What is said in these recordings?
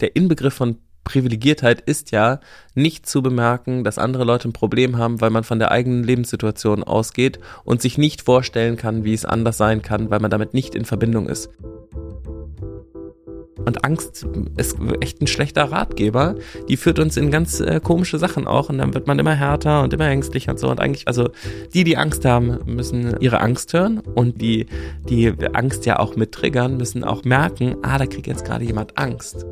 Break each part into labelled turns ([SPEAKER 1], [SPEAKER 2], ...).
[SPEAKER 1] der Inbegriff von Privilegiertheit ist ja nicht zu bemerken, dass andere Leute ein Problem haben, weil man von der eigenen Lebenssituation ausgeht und sich nicht vorstellen kann, wie es anders sein kann, weil man damit nicht in Verbindung ist. Und Angst ist echt ein schlechter Ratgeber. Die führt uns in ganz äh, komische Sachen auch. Und dann wird man immer härter und immer ängstlicher und so. Und eigentlich, also die, die Angst haben, müssen ihre Angst hören. Und die, die Angst ja auch mit triggern, müssen auch merken, ah, da kriegt jetzt gerade jemand Angst.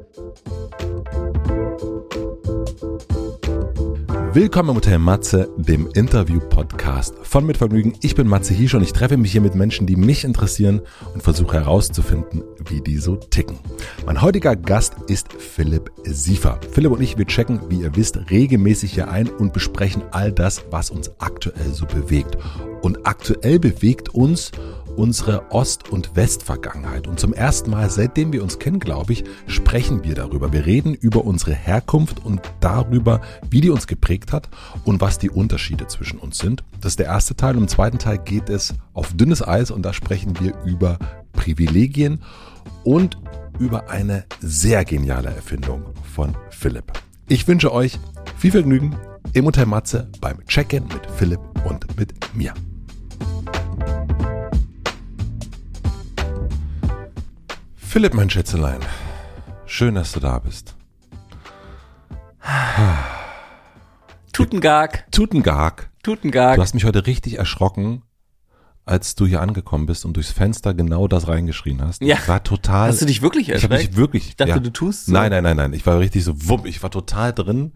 [SPEAKER 2] Willkommen im Hotel Matze, dem Interview-Podcast von Mit Vergnügen. Ich bin Matze Hiesch und ich treffe mich hier mit Menschen, die mich interessieren und versuche herauszufinden, wie die so ticken. Mein heutiger Gast ist Philipp Siefer. Philipp und ich, wir checken, wie ihr wisst, regelmäßig hier ein und besprechen all das, was uns aktuell so bewegt. Und aktuell bewegt uns unsere Ost- und Westvergangenheit. Und zum ersten Mal, seitdem wir uns kennen, glaube ich, sprechen wir darüber. Wir reden über unsere Herkunft und darüber, wie die uns geprägt hat und was die Unterschiede zwischen uns sind. Das ist der erste Teil. Und im zweiten Teil geht es auf dünnes Eis und da sprechen wir über Privilegien und über eine sehr geniale Erfindung von Philipp. Ich wünsche euch viel Vergnügen im Hotel Matze beim Check-in mit Philipp und mit mir. Philipp, mein Schätzelein, schön, dass du da bist.
[SPEAKER 1] Tutengag.
[SPEAKER 2] Tutengag.
[SPEAKER 1] Tutengag.
[SPEAKER 2] Du hast mich heute richtig erschrocken, als du hier angekommen bist und durchs Fenster genau das reingeschrien hast.
[SPEAKER 1] Ja.
[SPEAKER 2] Ich war total.
[SPEAKER 1] Hast du dich wirklich
[SPEAKER 2] Ich habe
[SPEAKER 1] erschreckt?
[SPEAKER 2] mich wirklich.
[SPEAKER 1] Ich dachte,
[SPEAKER 2] ja.
[SPEAKER 1] du tust so.
[SPEAKER 2] Nein, nein, nein, nein. Ich war richtig so wumm. Ich war total drin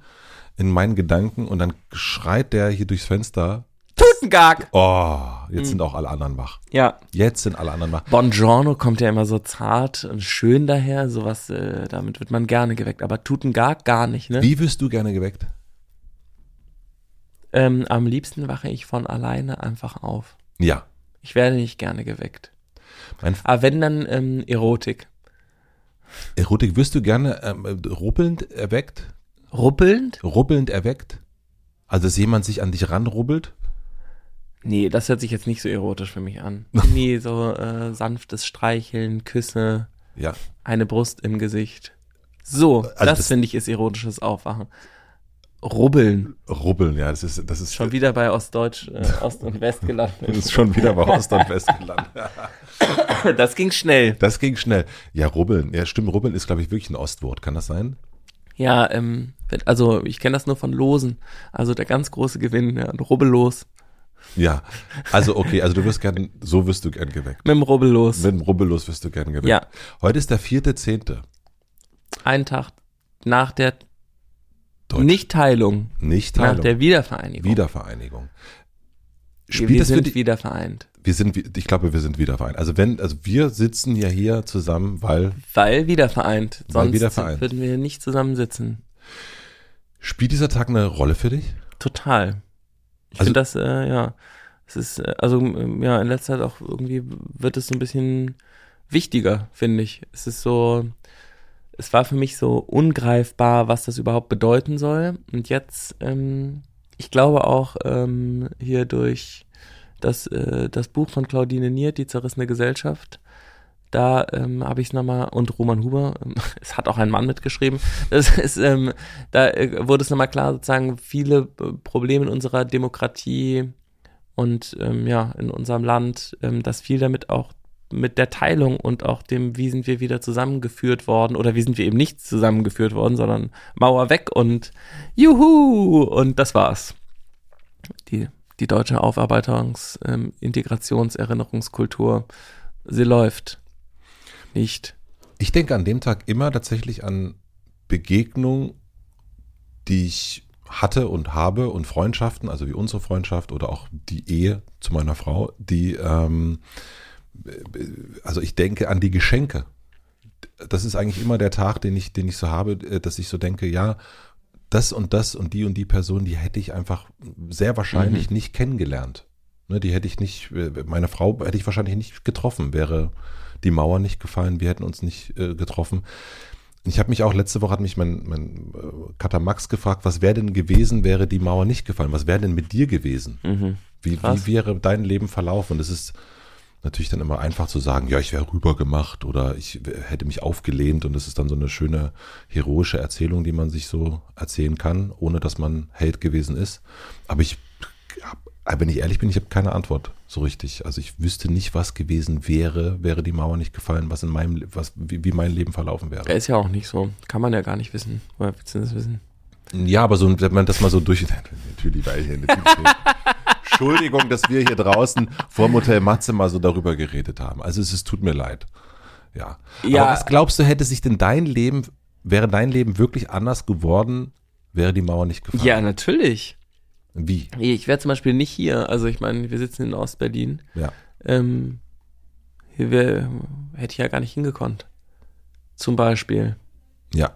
[SPEAKER 2] in meinen Gedanken und dann schreit der hier durchs Fenster.
[SPEAKER 1] Tutengag.
[SPEAKER 2] Oh, jetzt sind auch alle anderen wach.
[SPEAKER 1] Ja.
[SPEAKER 2] Jetzt sind alle anderen wach.
[SPEAKER 1] Buongiorno kommt ja immer so zart und schön daher. Sowas, äh, damit wird man gerne geweckt. Aber Tutengag gar nicht, ne?
[SPEAKER 2] Wie wirst du gerne geweckt?
[SPEAKER 1] Ähm, am liebsten wache ich von alleine einfach auf.
[SPEAKER 2] Ja.
[SPEAKER 1] Ich werde nicht gerne geweckt.
[SPEAKER 2] Mein
[SPEAKER 1] Aber wenn dann ähm, Erotik.
[SPEAKER 2] Erotik wirst du gerne ähm, ruppelnd erweckt?
[SPEAKER 1] Ruppelnd?
[SPEAKER 2] Ruppelnd erweckt? Also, dass jemand sich an dich ranrubbelt?
[SPEAKER 1] Nee, das hört sich jetzt nicht so erotisch für mich an. Nee, so äh, sanftes Streicheln, Küsse,
[SPEAKER 2] Ja.
[SPEAKER 1] eine Brust im Gesicht. So,
[SPEAKER 2] Also
[SPEAKER 1] das,
[SPEAKER 2] das-
[SPEAKER 1] finde ich ist erotisches Aufwachen. Rubbeln.
[SPEAKER 2] Rubbeln, ja, das ist, das ist
[SPEAKER 1] Schon wieder bei Ostdeutsch, äh, Ost und West
[SPEAKER 2] Das
[SPEAKER 1] gelandet.
[SPEAKER 2] ist schon wieder bei Ost und West gelandet.
[SPEAKER 1] Das ging schnell.
[SPEAKER 2] Das ging schnell. Ja, rubbeln. Ja, stimmt, rubbeln ist, glaube ich, wirklich ein Ostwort. Kann das sein?
[SPEAKER 1] Ja, ähm, also ich kenne das nur von Losen. Also der ganz große Gewinn, ja, rubbellos.
[SPEAKER 2] Ja. Also, okay, also du wirst gern, so wirst du gern geweckt.
[SPEAKER 1] Mit dem Rubbellos.
[SPEAKER 2] Mit dem Rubbellos wirst du gern geweckt.
[SPEAKER 1] Ja.
[SPEAKER 2] Heute ist der vierte, zehnte.
[SPEAKER 1] Ein Tag nach der
[SPEAKER 2] Deutsch.
[SPEAKER 1] Nichtteilung,
[SPEAKER 2] Nicht
[SPEAKER 1] nach
[SPEAKER 2] Teilung.
[SPEAKER 1] der Wiedervereinigung.
[SPEAKER 2] Wiedervereinigung.
[SPEAKER 1] wir
[SPEAKER 2] Spielt das für
[SPEAKER 1] sind
[SPEAKER 2] dich?
[SPEAKER 1] wieder vereint.
[SPEAKER 2] Wir sind, ich glaube, wir sind wieder vereint. Also wenn, also wir sitzen ja hier zusammen, weil
[SPEAKER 1] Weil wieder vereint.
[SPEAKER 2] Weil
[SPEAKER 1] Sonst
[SPEAKER 2] wieder vereint.
[SPEAKER 1] würden wir nicht zusammensitzen.
[SPEAKER 2] spielt dieser Tag eine Rolle für dich?
[SPEAKER 1] Total. Ich
[SPEAKER 2] Also-
[SPEAKER 1] finde das, äh, ja, es ist, äh, also ähm, ja, in letzter Zeit auch irgendwie wird es so ein bisschen wichtiger, finde ich. Es ist so, es war für mich so ungreifbar, was das überhaupt bedeuten soll. Und jetzt, ähm, ich glaube auch ähm, hier durch das, äh, das Buch von Claudine Niert, Die zerrissene Gesellschaft, da ähm, habe ich es nochmal, und Roman Huber, ähm, es hat auch ein Mann mitgeschrieben, das ist, ähm, da äh, wurde es nochmal klar, sozusagen viele äh, Probleme in unserer Demokratie und ähm, ja, in unserem Land, ähm, dass viel damit auch mit der Teilung und auch dem, wie sind wir wieder zusammengeführt worden oder wie sind wir eben nicht zusammengeführt worden, sondern Mauer weg und Juhu! Und das war's. Die, die deutsche Aufarbeitungs-, ähm, Integrationserinnerungskultur, sie läuft. Nicht.
[SPEAKER 2] Ich denke an dem Tag immer tatsächlich an Begegnungen, die ich hatte und habe und Freundschaften, also wie unsere Freundschaft oder auch die Ehe zu meiner Frau, die, ähm, also ich denke an die Geschenke. Das ist eigentlich immer der Tag, den ich, den ich so habe, äh, dass ich so denke, ja, das und das und die und die Person, die hätte ich einfach sehr wahrscheinlich nicht kennengelernt. Ne, die hätte ich nicht, äh, meine Frau hätte ich wahrscheinlich nicht getroffen, wäre die Mauer nicht gefallen, wir hätten uns nicht äh, getroffen. Ich habe mich auch, letzte Woche hat mich mein, mein Cutter Max gefragt, was wäre denn gewesen, wäre die Mauer nicht gefallen? Was wäre denn mit dir gewesen?
[SPEAKER 1] Mhm.
[SPEAKER 2] Wie, wie wäre dein Leben verlaufen? Das ist, natürlich dann immer einfach zu sagen, ja, ich wäre rübergemacht oder ich hätte mich aufgelehnt und das ist dann so eine schöne heroische Erzählung, die man sich so erzählen kann, ohne dass man Held gewesen ist. Aber ich, hab, wenn ich ehrlich bin, ich habe keine Antwort so richtig. Also ich wüsste nicht, was gewesen wäre, wäre die Mauer nicht gefallen, was in meinem, was, wie, wie mein Leben verlaufen wäre.
[SPEAKER 1] Ist ja auch nicht so. Kann man ja gar nicht wissen. Woher willst du das wissen?
[SPEAKER 2] Ja, aber so, wenn man das mal so durch, natürlich, weil hier natürlich Entschuldigung, dass wir hier draußen vor dem Hotel Matze mal so darüber geredet haben. Also es, es tut mir leid. Ja.
[SPEAKER 1] Ja.
[SPEAKER 2] Aber was glaubst du, hätte sich denn dein Leben, wäre dein Leben wirklich anders geworden, wäre die Mauer nicht gefallen?
[SPEAKER 1] Ja, natürlich.
[SPEAKER 2] Wie?
[SPEAKER 1] Ich wäre zum Beispiel nicht hier. Also ich meine, wir sitzen in Ostberlin.
[SPEAKER 2] Ja.
[SPEAKER 1] Ähm, hier wär, hätte ich ja gar nicht hingekonnt. Zum Beispiel.
[SPEAKER 2] Ja.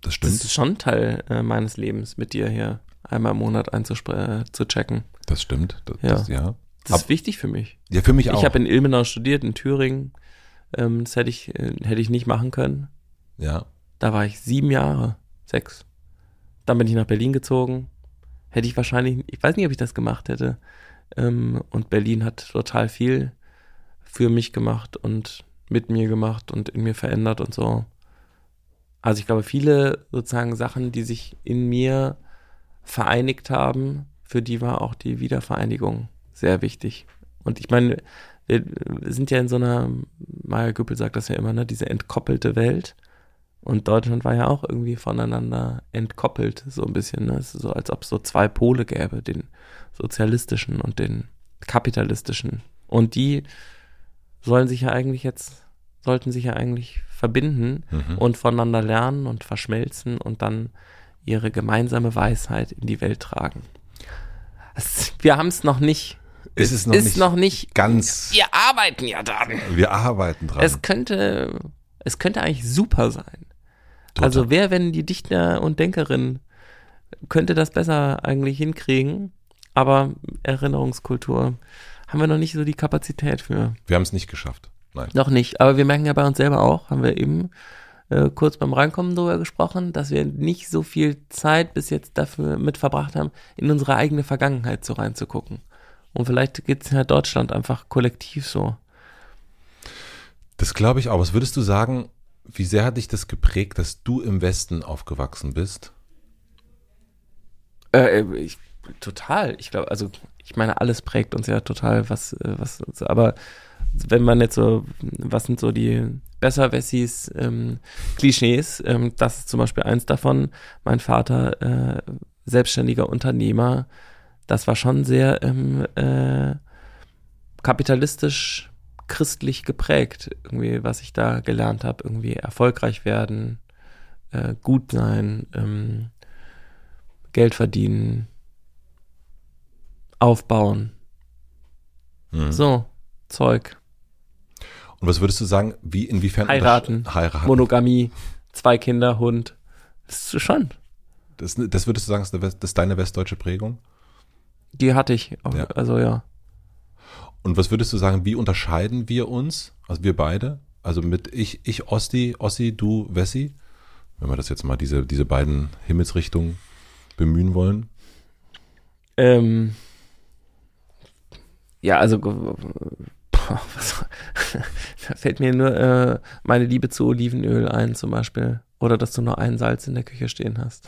[SPEAKER 2] Das
[SPEAKER 1] Das
[SPEAKER 2] stimmt.
[SPEAKER 1] ist schon Teil äh, meines Lebens, mit dir hier einmal im Monat einzuspre- äh, zu checken.
[SPEAKER 2] Das stimmt. Das,
[SPEAKER 1] Ja.
[SPEAKER 2] Das, ja.
[SPEAKER 1] Das ist wichtig für mich.
[SPEAKER 2] ja, für mich auch.
[SPEAKER 1] Ich habe in Ilmenau studiert, in Thüringen. Ähm, das hätte ich, äh, hätte ich nicht machen können.
[SPEAKER 2] ja.
[SPEAKER 1] Da war ich sieben Jahre, sechs. Dann bin ich nach Berlin gezogen. Hätte ich wahrscheinlich, ich weiß nicht, ob ich das gemacht hätte. Ähm, und Berlin hat total viel für mich gemacht und mit mir gemacht und in mir verändert und so. Also ich glaube, viele sozusagen Sachen, die sich in mir vereinigt haben, für die war auch die Wiedervereinigung sehr wichtig. Und ich meine, wir sind ja in so einer, Maya Göppel sagt das ja immer, ne, diese entkoppelte Welt. Und Deutschland war ja auch irgendwie voneinander entkoppelt, so ein bisschen. Ne? Es ist so, als ob es so zwei Pole gäbe, den sozialistischen und den kapitalistischen. Und die sollen sich ja eigentlich jetzt, sollten sich ja eigentlich verbinden
[SPEAKER 2] Mhm.
[SPEAKER 1] und voneinander lernen und verschmelzen und dann ihre gemeinsame Weisheit in die Welt tragen. Es, wir haben es noch nicht.
[SPEAKER 2] Es ist noch
[SPEAKER 1] ist
[SPEAKER 2] nicht
[SPEAKER 1] noch nicht.
[SPEAKER 2] ganz.
[SPEAKER 1] Wir arbeiten ja dran.
[SPEAKER 2] Wir arbeiten dran.
[SPEAKER 1] Es könnte, es könnte eigentlich super sein.
[SPEAKER 2] Total.
[SPEAKER 1] Also wer, wenn die Dichter und Denkerin, könnte das besser eigentlich hinkriegen, aber Erinnerungskultur haben wir noch nicht so die Kapazität für.
[SPEAKER 2] wir haben es nicht geschafft. Nein.
[SPEAKER 1] Noch nicht, aber wir merken ja bei uns selber auch, haben wir eben äh, kurz beim Reinkommen drüber gesprochen, dass wir nicht so viel Zeit bis jetzt dafür mit verbracht haben, in unsere eigene Vergangenheit so reinzugucken. Und vielleicht geht's ja Deutschland einfach kollektiv so.
[SPEAKER 2] Das glaube ich auch. Was würdest du sagen, wie sehr hat dich das geprägt, dass du im Westen aufgewachsen bist?
[SPEAKER 1] Äh, ich, total. Ich glaube, also ich meine, alles prägt uns ja total, was, äh, was, aber wenn man jetzt so, was sind so die Besserwessis, ähm, Klischees, ähm, das ist zum Beispiel eins davon. Mein Vater, äh, selbstständiger Unternehmer, das war schon sehr ähm, äh, kapitalistisch christlich geprägt, irgendwie, was ich da gelernt habe, irgendwie erfolgreich werden, äh, gut sein, ähm, Geld verdienen, aufbauen,
[SPEAKER 2] Mhm.
[SPEAKER 1] so Zeug,
[SPEAKER 2] Und was würdest du sagen, wie inwiefern
[SPEAKER 1] Heiraten.
[SPEAKER 2] heiraten?
[SPEAKER 1] Monogamie, zwei Kinder, Hund, das ist schon,
[SPEAKER 2] Das, das würdest du sagen, das ist deine westdeutsche Prägung?
[SPEAKER 1] die hatte ich, auch,
[SPEAKER 2] Ja.
[SPEAKER 1] also ja.
[SPEAKER 2] Und was würdest du sagen, wie unterscheiden wir uns, also wir beide? Also mit ich, ich Osti, Ossi, du Wessi? Wenn wir das jetzt mal diese, diese beiden Himmelsrichtungen bemühen wollen.
[SPEAKER 1] Ähm, ja, also da fällt mir nur äh, meine Liebe zu Olivenöl ein zum Beispiel. Oder dass du nur ein Salz in der Küche stehen hast.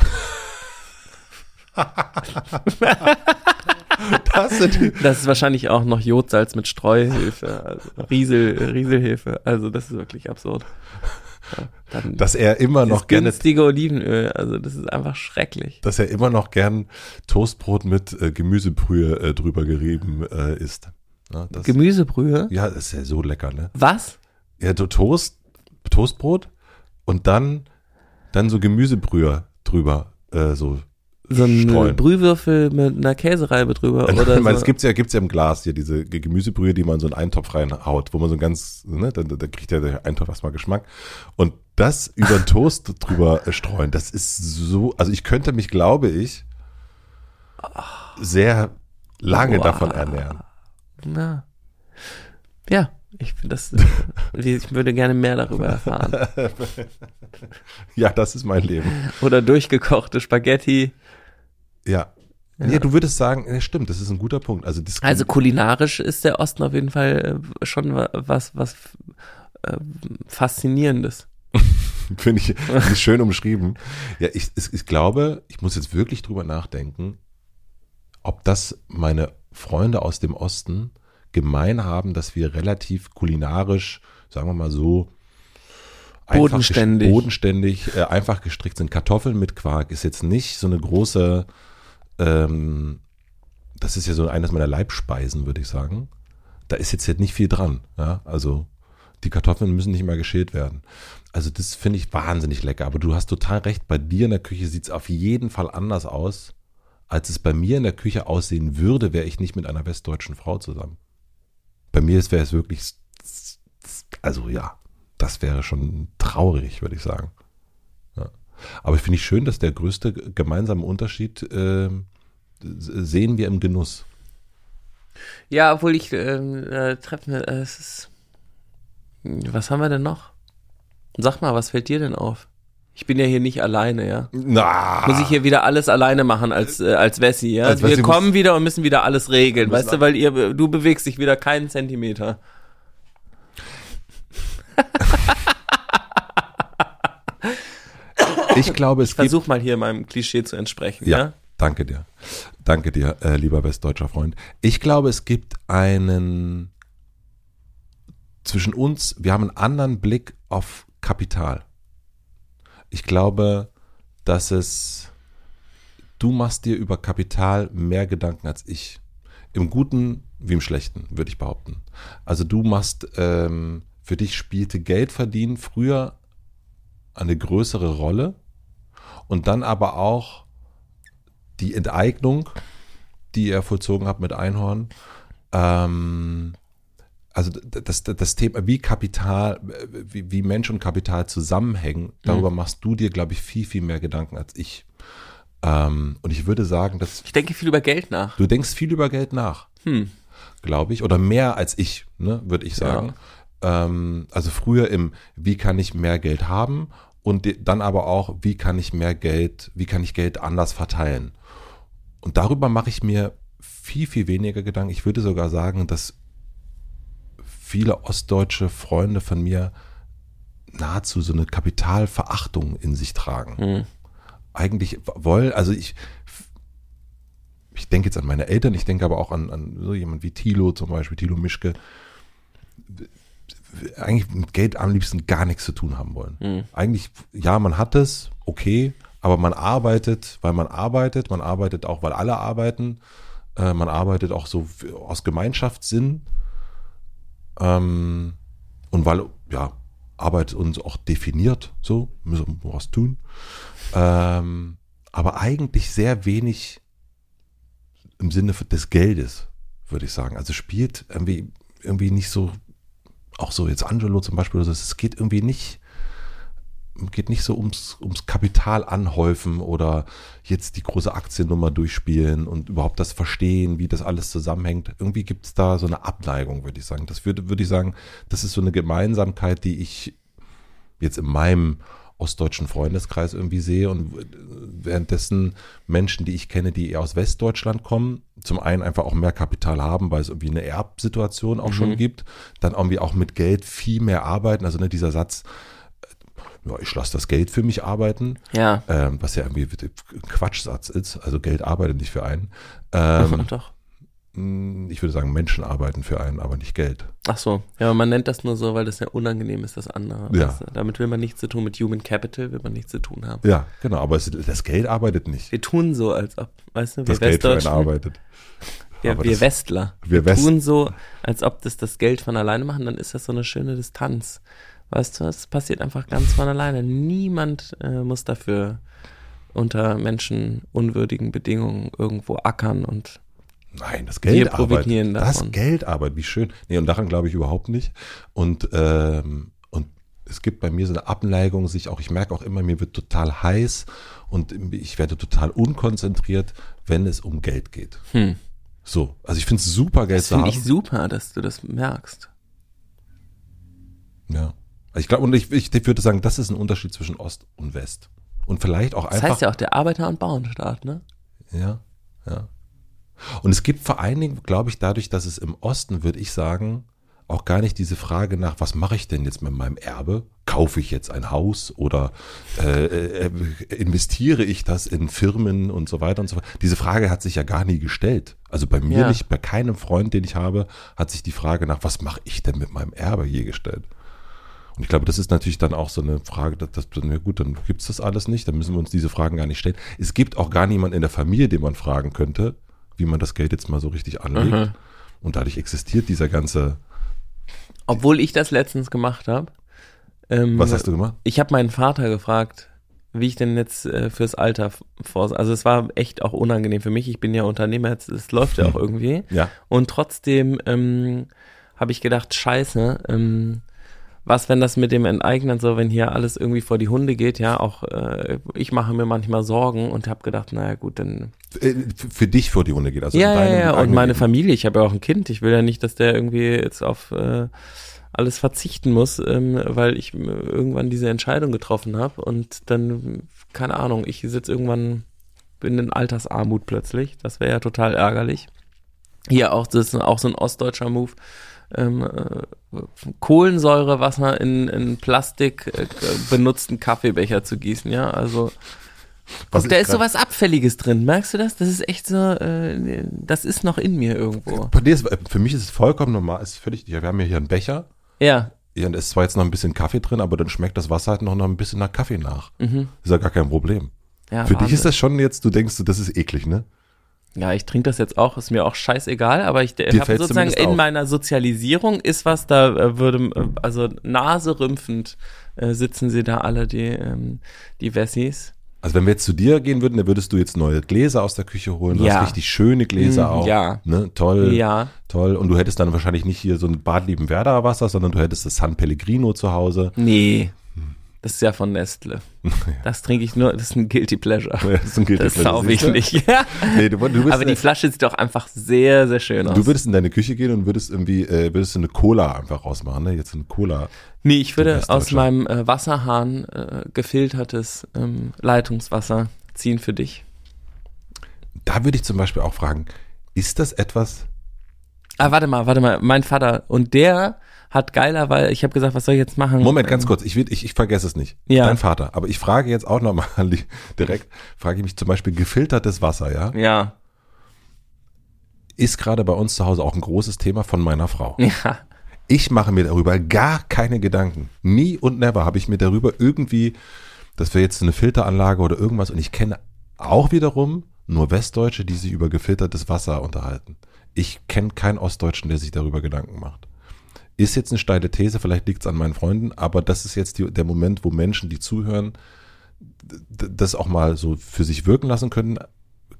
[SPEAKER 2] Das
[SPEAKER 1] Das ist wahrscheinlich auch noch Jodsalz mit Streuhilfe, also Riesel, Rieselhefe. Also das ist wirklich absurd. Ja, dann
[SPEAKER 2] dass er immer noch gerne,
[SPEAKER 1] günstige Olivenöl, also das ist einfach schrecklich.
[SPEAKER 2] dass er immer noch gern Toastbrot mit äh, Gemüsebrühe äh, drüber gerieben äh, isst. Ja, das,
[SPEAKER 1] Gemüsebrühe?
[SPEAKER 2] ja, das ist ja so lecker, ne?
[SPEAKER 1] Was?
[SPEAKER 2] Ja, so Toast, Toastbrot und dann, dann so Gemüsebrühe drüber, äh, so
[SPEAKER 1] So ein
[SPEAKER 2] streuen.
[SPEAKER 1] Brühwürfel mit einer Käsereibe drüber
[SPEAKER 2] ich
[SPEAKER 1] oder
[SPEAKER 2] meine,
[SPEAKER 1] so.
[SPEAKER 2] es gibt's ja, gibt's ja im Glas hier diese Ge- Gemüsebrühe, die man so in einen Eintopf reinhaut, wo man so ein ganz, ne, dann, dann kriegt ja der Eintopf erstmal Geschmack. Und das über den Toast drüber äh, streuen, das ist so, also ich könnte mich, glaube ich, sehr lange
[SPEAKER 1] Boah.
[SPEAKER 2] davon ernähren.
[SPEAKER 1] Ja. Ja, ich finde das, ich würde gerne mehr darüber erfahren.
[SPEAKER 2] Ja, das ist mein Leben.
[SPEAKER 1] Oder durchgekochte Spaghetti.
[SPEAKER 2] Ja. Ja. du würdest sagen, ja, stimmt, das ist ein guter Punkt. Also, das
[SPEAKER 1] Also kulinarisch ist der Osten auf jeden Fall äh, schon wa- was, was äh, Faszinierendes.
[SPEAKER 2] Finde ich, ich schön umschrieben. Ja, ich, ich, ich glaube, ich muss jetzt wirklich drüber nachdenken, ob das meine Freunde aus dem Osten gemein haben, dass wir relativ kulinarisch, sagen wir mal so, einfach
[SPEAKER 1] Bodenständig.
[SPEAKER 2] ges- bodenständig äh, einfach gestrickt sind. Kartoffeln mit Quark ist jetzt nicht so eine große, ähm, das ist ja so eines meiner Leibspeisen, würde ich sagen. Da ist jetzt, jetzt nicht viel dran. Ja? Also die Kartoffeln müssen nicht mal geschält werden. Also das finde ich wahnsinnig lecker. Aber du hast total recht, bei dir in der Küche sieht es auf jeden Fall anders aus, als es bei mir in der Küche aussehen würde, wäre ich nicht mit einer westdeutschen Frau zusammen. Bei mir wäre es wirklich, also ja, das wäre schon traurig, würde ich sagen. Ja. Aber ich finde ich schön, dass der größte gemeinsame Unterschied s- sehen wir im Genuss.
[SPEAKER 1] Ja, obwohl ich ähm, äh, treffen, äh, es ist. Was haben wir denn noch? Sag mal, was fällt dir denn auf? Ich bin ja hier nicht alleine, ja.
[SPEAKER 2] Na,
[SPEAKER 1] Muss ich hier wieder alles alleine machen als äh, als Wessi, ja?
[SPEAKER 2] Als
[SPEAKER 1] Wir
[SPEAKER 2] Wessi
[SPEAKER 1] kommen wieder und müssen wieder alles regeln, weißt du, weil ihr du bewegst dich wieder keinen Zentimeter.
[SPEAKER 2] ich glaube, es gibt
[SPEAKER 1] Versuch mal hier meinem Klischee zu entsprechen, ja?
[SPEAKER 2] Ja, danke dir. Danke dir, äh, lieber westdeutscher Freund. Ich glaube, es gibt einen zwischen uns, wir haben einen anderen Blick auf Kapital. Ich glaube, dass es, du machst dir über Kapital mehr Gedanken als ich. Im Guten wie im Schlechten, würde ich behaupten. Also du machst, ähm, für dich spielte Geld verdienen früher eine größere Rolle und dann aber auch die Enteignung, die er vollzogen hat mit Einhorn. Ähm, also das, das, das Thema, wie Kapital, wie, wie Mensch und Kapital zusammenhängen, darüber machst du dir, glaube ich, viel, viel mehr Gedanken als ich. Ähm, und ich würde sagen, dass
[SPEAKER 1] Ich denke viel über Geld nach.
[SPEAKER 2] du denkst viel über Geld nach,
[SPEAKER 1] Hm.
[SPEAKER 2] glaube ich, oder mehr als ich, ne, würde ich sagen. Ähm, also früher im, wie kann ich mehr Geld haben und dann aber auch, wie kann ich mehr Geld, wie kann ich Geld anders verteilen. Und darüber mache ich mir viel, viel weniger Gedanken. Ich würde sogar sagen, dass viele ostdeutsche Freunde von mir nahezu so eine Kapitalverachtung in sich tragen.
[SPEAKER 1] Hm.
[SPEAKER 2] Eigentlich wollen, also ich, ich denke jetzt an meine Eltern, ich denke aber auch an, an so jemand wie Thilo zum Beispiel, Thilo Mischke, eigentlich mit Geld am liebsten gar nichts zu tun haben wollen.
[SPEAKER 1] Mhm.
[SPEAKER 2] Eigentlich, ja, man hat es, okay, aber man arbeitet, weil man arbeitet, man arbeitet auch, weil alle arbeiten, äh, man arbeitet auch so aus Gemeinschaftssinn ähm, und weil, ja, Arbeit uns auch definiert, so, müssen wir was tun. Ähm, aber eigentlich sehr wenig im Sinne des Geldes, würde ich sagen. Also spielt irgendwie, irgendwie nicht so, auch so jetzt Angelo zum Beispiel, also es geht irgendwie nicht, geht nicht so ums, ums Kapital anhäufen oder jetzt die große Aktiennummer durchspielen und überhaupt das Verstehen, wie das alles zusammenhängt. Irgendwie gibt es da so eine Abneigung, würde ich sagen. Das würde, würde ich sagen, das ist so eine Gemeinsamkeit, die ich jetzt in meinem ostdeutschen Freundeskreis irgendwie sehe und währenddessen Menschen, die ich kenne, die eher aus Westdeutschland kommen, zum einen einfach auch mehr Kapital haben, weil es irgendwie eine Erbsituation auch schon gibt, dann irgendwie auch mit Geld viel mehr arbeiten, also ne, dieser Satz, ja, ich lasse das Geld für mich arbeiten,
[SPEAKER 1] Ja.
[SPEAKER 2] ähm, was ja irgendwie ein Quatschsatz ist, also Geld arbeitet nicht für einen. Ähm,
[SPEAKER 1] Doch.
[SPEAKER 2] mh, ich würde sagen, Menschen arbeiten für einen, aber nicht Geld.
[SPEAKER 1] Ach so. Ja, man nennt das nur so, weil das ja unangenehm ist, das andere.
[SPEAKER 2] Ja.
[SPEAKER 1] Du? Damit will man nichts zu tun, mit Human Capital will man nichts zu tun haben.
[SPEAKER 2] Ja, genau, aber es, das Geld arbeitet nicht.
[SPEAKER 1] Wir tun so, als ob, weißt du, wir
[SPEAKER 2] Das Geld für einen arbeitet.
[SPEAKER 1] wir,
[SPEAKER 2] aber
[SPEAKER 1] wir
[SPEAKER 2] das-
[SPEAKER 1] Westler,
[SPEAKER 2] wir West-
[SPEAKER 1] tun so, als ob das das Geld von alleine machen, dann ist das so eine schöne Distanz. Weißt du, es passiert einfach ganz von alleine. Niemand äh, muss dafür unter menschenunwürdigen Bedingungen irgendwo ackern und
[SPEAKER 2] Nein, das Geld
[SPEAKER 1] profitieren
[SPEAKER 2] arbeitet. Das
[SPEAKER 1] davon.
[SPEAKER 2] Geld arbeitet, wie schön. Nee, und daran glaube ich überhaupt nicht. Und, ähm, und es gibt bei mir so eine Abneigung, sich auch, ich merke auch immer, mir wird total heiß und ich werde total unkonzentriert, wenn es um Geld geht.
[SPEAKER 1] Hm.
[SPEAKER 2] So, also ich finde es super, Geld
[SPEAKER 1] das
[SPEAKER 2] zu
[SPEAKER 1] finde
[SPEAKER 2] haben.
[SPEAKER 1] ich super, dass du das merkst.
[SPEAKER 2] ja. Ich glaube, und ich, ich würde sagen, das ist ein Unterschied zwischen Ost und West. Und vielleicht auch
[SPEAKER 1] Das
[SPEAKER 2] einfach.
[SPEAKER 1] heißt ja auch der Arbeiter- und Bauernstaat, ne?
[SPEAKER 2] ja, Ja. Und es gibt vor allen Dingen, glaube ich, dadurch, dass es im Osten, würde ich sagen, auch gar nicht diese Frage nach, was mache ich denn jetzt mit meinem Erbe? Kaufe ich jetzt ein Haus oder äh, äh, investiere ich das in Firmen und so weiter und so fort? Diese Frage hat sich ja gar nie gestellt. Also bei mir
[SPEAKER 1] Ja.
[SPEAKER 2] nicht, bei keinem Freund, den ich habe, hat sich die Frage nach, was mache ich denn mit meinem Erbe je gestellt. Und ich glaube, das ist natürlich dann auch so eine Frage, dass, dass na gut, dann gibt's das alles nicht, dann müssen wir uns diese Fragen gar nicht stellen. Es gibt auch gar niemanden in der Familie, den man fragen könnte, wie man das Geld jetzt mal so richtig anlegt.
[SPEAKER 1] Mhm.
[SPEAKER 2] Und dadurch existiert dieser ganze.
[SPEAKER 1] Obwohl ich das letztens gemacht habe. Ähm,
[SPEAKER 2] Was hast du gemacht?
[SPEAKER 1] Ich habe meinen Vater gefragt, wie ich denn jetzt äh, fürs Alter vor. Also es war echt auch unangenehm für mich. Ich bin ja Unternehmer, es, es läuft ja auch irgendwie.
[SPEAKER 2] Ja.
[SPEAKER 1] Und trotzdem ähm, habe ich gedacht, scheiße, ähm, was, wenn das mit dem Enteignen so, wenn hier alles irgendwie vor die Hunde geht, ja, auch äh, ich mache mir manchmal Sorgen und habe gedacht, naja gut, dann
[SPEAKER 2] Äh, Für dich vor die Hunde geht. Also
[SPEAKER 1] ja,
[SPEAKER 2] in
[SPEAKER 1] ja, ja, und meine. Familie, ich habe ja auch ein Kind, ich will ja nicht, dass der irgendwie jetzt auf äh, alles verzichten muss, ähm, weil ich äh, irgendwann diese Entscheidung getroffen habe und dann, keine Ahnung, ich sitze irgendwann in den Altersarmut plötzlich, das wäre ja total ärgerlich. Hier auch, das ist auch so ein ostdeutscher Move, ähm, äh, Kohlensäurewasser in, in Plastik äh, benutzten Kaffeebecher zu gießen, ja, also
[SPEAKER 2] Was
[SPEAKER 1] Guck, da ist sowas Abfälliges drin. Merkst du das? Das ist echt so, äh, das ist noch in mir irgendwo.
[SPEAKER 2] Bei dir ist, für mich ist es vollkommen normal, ist völlig, wir haben ja hier einen Becher.
[SPEAKER 1] Ja,
[SPEAKER 2] Ja, und es ist zwar jetzt noch ein bisschen Kaffee drin, aber dann schmeckt das Wasser halt noch, noch ein bisschen nach Kaffee nach.
[SPEAKER 1] mhm.
[SPEAKER 2] Ist ja gar kein Problem.
[SPEAKER 1] ja
[SPEAKER 2] Für dich
[SPEAKER 1] Wahnsinn.
[SPEAKER 2] ist das schon jetzt, du denkst, das ist eklig, ne?
[SPEAKER 1] Ja, ich trinke das jetzt auch, ist mir auch scheißegal, aber ich habe sozusagen in meiner Sozialisierung ist was, da äh, würde, äh, also naserümpfend äh, sitzen sie da alle, die, ähm, die Wessis.
[SPEAKER 2] Also wenn wir jetzt zu dir gehen würden, dann würdest du jetzt neue Gläser aus der Küche holen. Du
[SPEAKER 1] Ja.
[SPEAKER 2] hast richtig schöne Gläser
[SPEAKER 1] Mm,
[SPEAKER 2] auch.
[SPEAKER 1] ja.
[SPEAKER 2] Ne? Toll.
[SPEAKER 1] Ja,
[SPEAKER 2] Toll. Und du hättest dann wahrscheinlich nicht hier so ein Bad Liebenwerder Wasser, sondern du hättest das San Pellegrino zu Hause.
[SPEAKER 1] nee, das ist ja von Nestle. Das trinke ich nur, das ist ein Guilty Pleasure.
[SPEAKER 2] Das ist ein Guilty
[SPEAKER 1] Das
[SPEAKER 2] Pleasure,
[SPEAKER 1] saufe ich nicht. Ja.
[SPEAKER 2] Nee, du, du, bist
[SPEAKER 1] Aber die Flasche sieht doch einfach sehr, sehr schön aus.
[SPEAKER 2] du würdest in deine Küche gehen und würdest irgendwie, äh, würdest du eine Cola einfach rausmachen, ne? Jetzt eine Cola.
[SPEAKER 1] Nee, ich würde aus meinem äh, Wasserhahn äh, gefiltertes ähm, Leitungswasser ziehen für dich.
[SPEAKER 2] Da würde ich zum Beispiel auch fragen, ist das etwas,
[SPEAKER 1] Ah, warte mal, warte mal, mein Vater und der hat geiler, weil ich habe gesagt, was soll ich jetzt machen?
[SPEAKER 2] Moment, ganz
[SPEAKER 1] Ähm,
[SPEAKER 2] kurz, ich, will, ich, ich vergesse es nicht.
[SPEAKER 1] Ja.
[SPEAKER 2] Dein Vater. Aber ich frage jetzt auch nochmal direkt, frage ich mich zum Beispiel gefiltertes Wasser, ja?
[SPEAKER 1] Ja,
[SPEAKER 2] Ist gerade bei uns zu Hause auch ein großes Thema von meiner Frau.
[SPEAKER 1] ja,
[SPEAKER 2] Ich mache mir darüber gar keine Gedanken. Nie und never habe ich mir darüber irgendwie, das wäre jetzt eine Filteranlage oder irgendwas und ich kenne auch wiederum nur Westdeutsche, die sich über gefiltertes Wasser unterhalten. Ich kenne keinen Ostdeutschen, der sich darüber Gedanken macht. Ist jetzt eine steile These, vielleicht liegt es an meinen Freunden, aber das ist jetzt die, der Moment, wo Menschen, die zuhören, das auch mal so für sich wirken lassen können.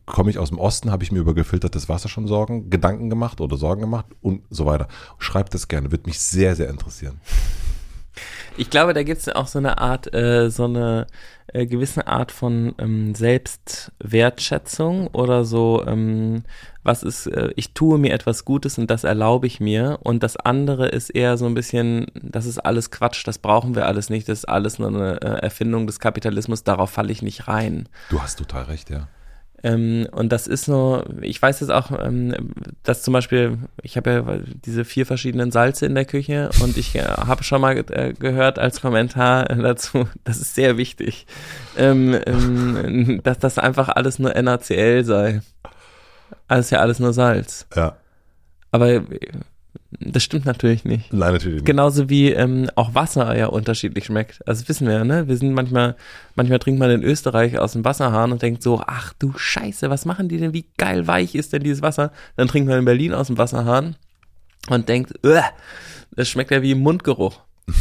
[SPEAKER 2] Komme ich aus dem Osten, habe ich mir über gefiltertes Wasser schon Sorgen, Gedanken gemacht oder Sorgen gemacht und so weiter. Schreibt das gerne, würde mich sehr, sehr interessieren.
[SPEAKER 1] Ich glaube, da gibt es auch so eine Art, äh, so eine äh, gewisse Art von ähm, Selbstwertschätzung oder so, ähm, was ist, äh, ich tue mir etwas Gutes und das erlaube ich mir und das andere ist eher so ein bisschen, das ist alles Quatsch, das brauchen wir alles nicht, das ist alles nur eine äh, Erfindung des Kapitalismus, darauf falle ich nicht rein.
[SPEAKER 2] Du hast total recht, ja.
[SPEAKER 1] Ähm, und das ist so, ich weiß jetzt auch, ähm, dass zum Beispiel, ich habe ja diese vier verschiedenen Salze in der Küche und ich äh, habe schon mal äh, gehört als Kommentar dazu, das ist sehr wichtig, ähm, ähm, dass das einfach alles nur NaCl sei. Alles ja alles nur Salz.
[SPEAKER 2] Ja,
[SPEAKER 1] Aber das stimmt natürlich nicht.
[SPEAKER 2] nein, natürlich nicht.
[SPEAKER 1] Genauso wie ähm, auch Wasser ja unterschiedlich schmeckt. Also das wissen wir ja, ne? Wir sind manchmal, manchmal trinkt man in Österreich aus dem Wasserhahn und denkt so, ach du Scheiße, was machen die denn? Wie geil weich ist denn dieses Wasser? Dann trinkt man in Berlin aus dem Wasserhahn und denkt, "Uah, das schmeckt ja wie Mundgeruch.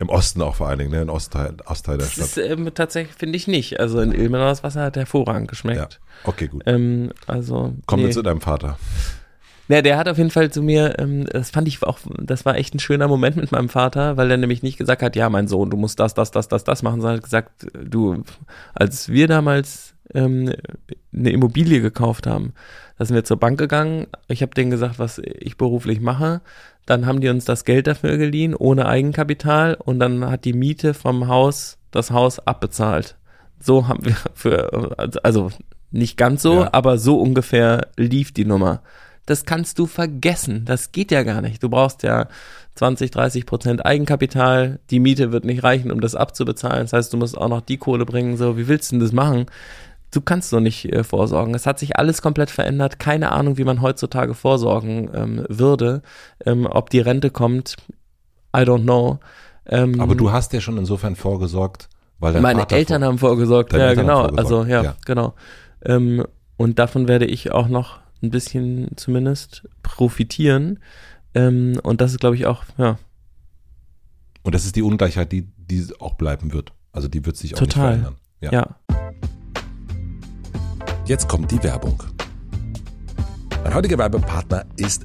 [SPEAKER 2] Im Osten auch vor allen Dingen, ne? Im Ostteil, Ostteil der
[SPEAKER 1] Das
[SPEAKER 2] Stadt.
[SPEAKER 1] ist ähm, tatsächlich, finde ich nicht. Also in Ilmenau das Wasser hat hervorragend
[SPEAKER 2] Ja,
[SPEAKER 1] geschmeckt.
[SPEAKER 2] okay, gut.
[SPEAKER 1] Ähm, also,
[SPEAKER 2] Kommen wir
[SPEAKER 1] nee.
[SPEAKER 2] zu deinem Vater.
[SPEAKER 1] Ja, der hat auf jeden Fall zu mir, ähm, das fand ich auch, das war echt ein schöner Moment mit meinem Vater, weil er nämlich nicht gesagt hat, ja, mein Sohn, du musst das, das, das, das, das machen, sondern hat gesagt, du, als wir damals ähm, eine Immobilie gekauft haben, da sind wir zur Bank gegangen, ich habe denen gesagt, was ich beruflich mache, dann haben die uns das Geld dafür geliehen, ohne Eigenkapital und dann hat die Miete vom Haus das Haus abbezahlt. So haben wir für, also Nicht ganz so,
[SPEAKER 2] Ja.
[SPEAKER 1] aber so ungefähr lief die Nummer. Das kannst du vergessen. Das geht ja gar nicht. Du brauchst ja 20, 30 Prozent Eigenkapital. Die Miete wird nicht reichen, um das abzubezahlen. Das heißt, du musst auch noch die Kohle bringen. So, wie willst du denn das machen? Du kannst so nicht äh, vorsorgen. Es hat sich alles komplett verändert. Keine Ahnung, wie man heutzutage vorsorgen ähm, würde. Ähm, ob die Rente kommt, I don't know. Ähm,
[SPEAKER 2] Aber du hast ja schon insofern vorgesorgt, weil
[SPEAKER 1] meine
[SPEAKER 2] Vater
[SPEAKER 1] Eltern
[SPEAKER 2] vor-
[SPEAKER 1] haben vorgesorgt. Ja,
[SPEAKER 2] Eltern
[SPEAKER 1] genau.
[SPEAKER 2] haben vorgesorgt,
[SPEAKER 1] Also ja,
[SPEAKER 2] ja.
[SPEAKER 1] genau. Ähm, und davon werde ich auch noch ein bisschen zumindest profitieren. Ähm, und das ist, glaube ich, auch, ja,
[SPEAKER 2] Und das ist die Ungleichheit, die, die auch bleiben wird. Also die wird sich auch
[SPEAKER 1] Total.
[SPEAKER 2] nicht verändern. Ja.
[SPEAKER 1] ja.
[SPEAKER 2] Jetzt kommt die Werbung. Mein heutiger Werbepartner ist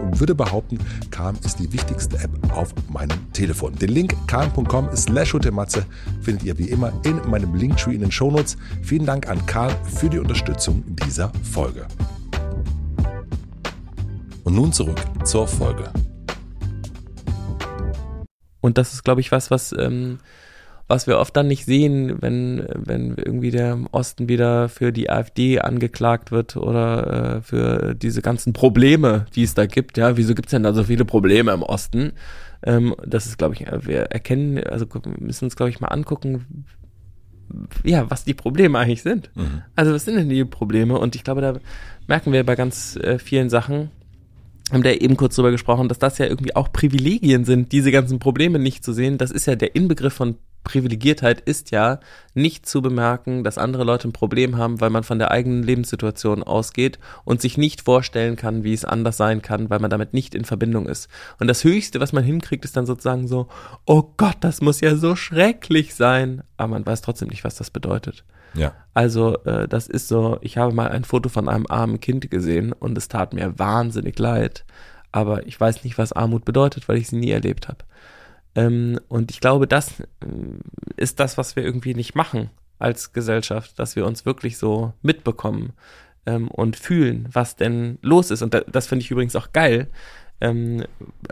[SPEAKER 2] und würde behaupten, Calm ist die wichtigste App auf meinem Telefon. Den Link calm.com slash findet ihr wie immer in meinem Linktree in den Shownotes. Vielen Dank an Calm für die Unterstützung dieser Folge. Und nun zurück zur Folge.
[SPEAKER 1] Und das ist, glaube ich, was, was, ähm, was wir oft dann nicht sehen, wenn, wenn irgendwie der Osten wieder für die AfD angeklagt wird oder äh, für diese ganzen Probleme, die es da gibt. Ja, wieso gibt es denn da so viele Probleme im Osten? Ähm, das ist, glaube ich, äh, wir erkennen, also wir müssen uns, glaube ich, mal angucken, ja, was die Probleme eigentlich sind.
[SPEAKER 2] Mhm.
[SPEAKER 1] Also was sind denn die Probleme? Und ich glaube, da merken wir bei ganz äh, vielen Sachen, haben da eben kurz drüber gesprochen, dass das ja irgendwie auch Privilegien sind, diese ganzen Probleme nicht zu sehen. Das ist ja der Inbegriff von Privilegiertheit ist ja nicht zu bemerken, dass andere Leute ein Problem haben, weil man von der eigenen Lebenssituation ausgeht und sich nicht vorstellen kann, wie es anders sein kann, weil man damit nicht in Verbindung ist. Und das Höchste, was man hinkriegt, ist dann sozusagen so, oh Gott, das muss ja so schrecklich sein. Aber man weiß trotzdem nicht, was das bedeutet.
[SPEAKER 2] Ja.
[SPEAKER 1] Also äh, das ist so, ich habe mal ein Foto von einem armen Kind gesehen und es tat mir wahnsinnig leid. Aber ich weiß nicht, was Armut bedeutet, weil ich sie nie erlebt habe. Ähm, und ich glaube, das äh, ist das, was wir irgendwie nicht machen als Gesellschaft, dass wir uns wirklich so mitbekommen ähm, und fühlen, was denn los ist. Und da, das finde ich übrigens auch geil ähm,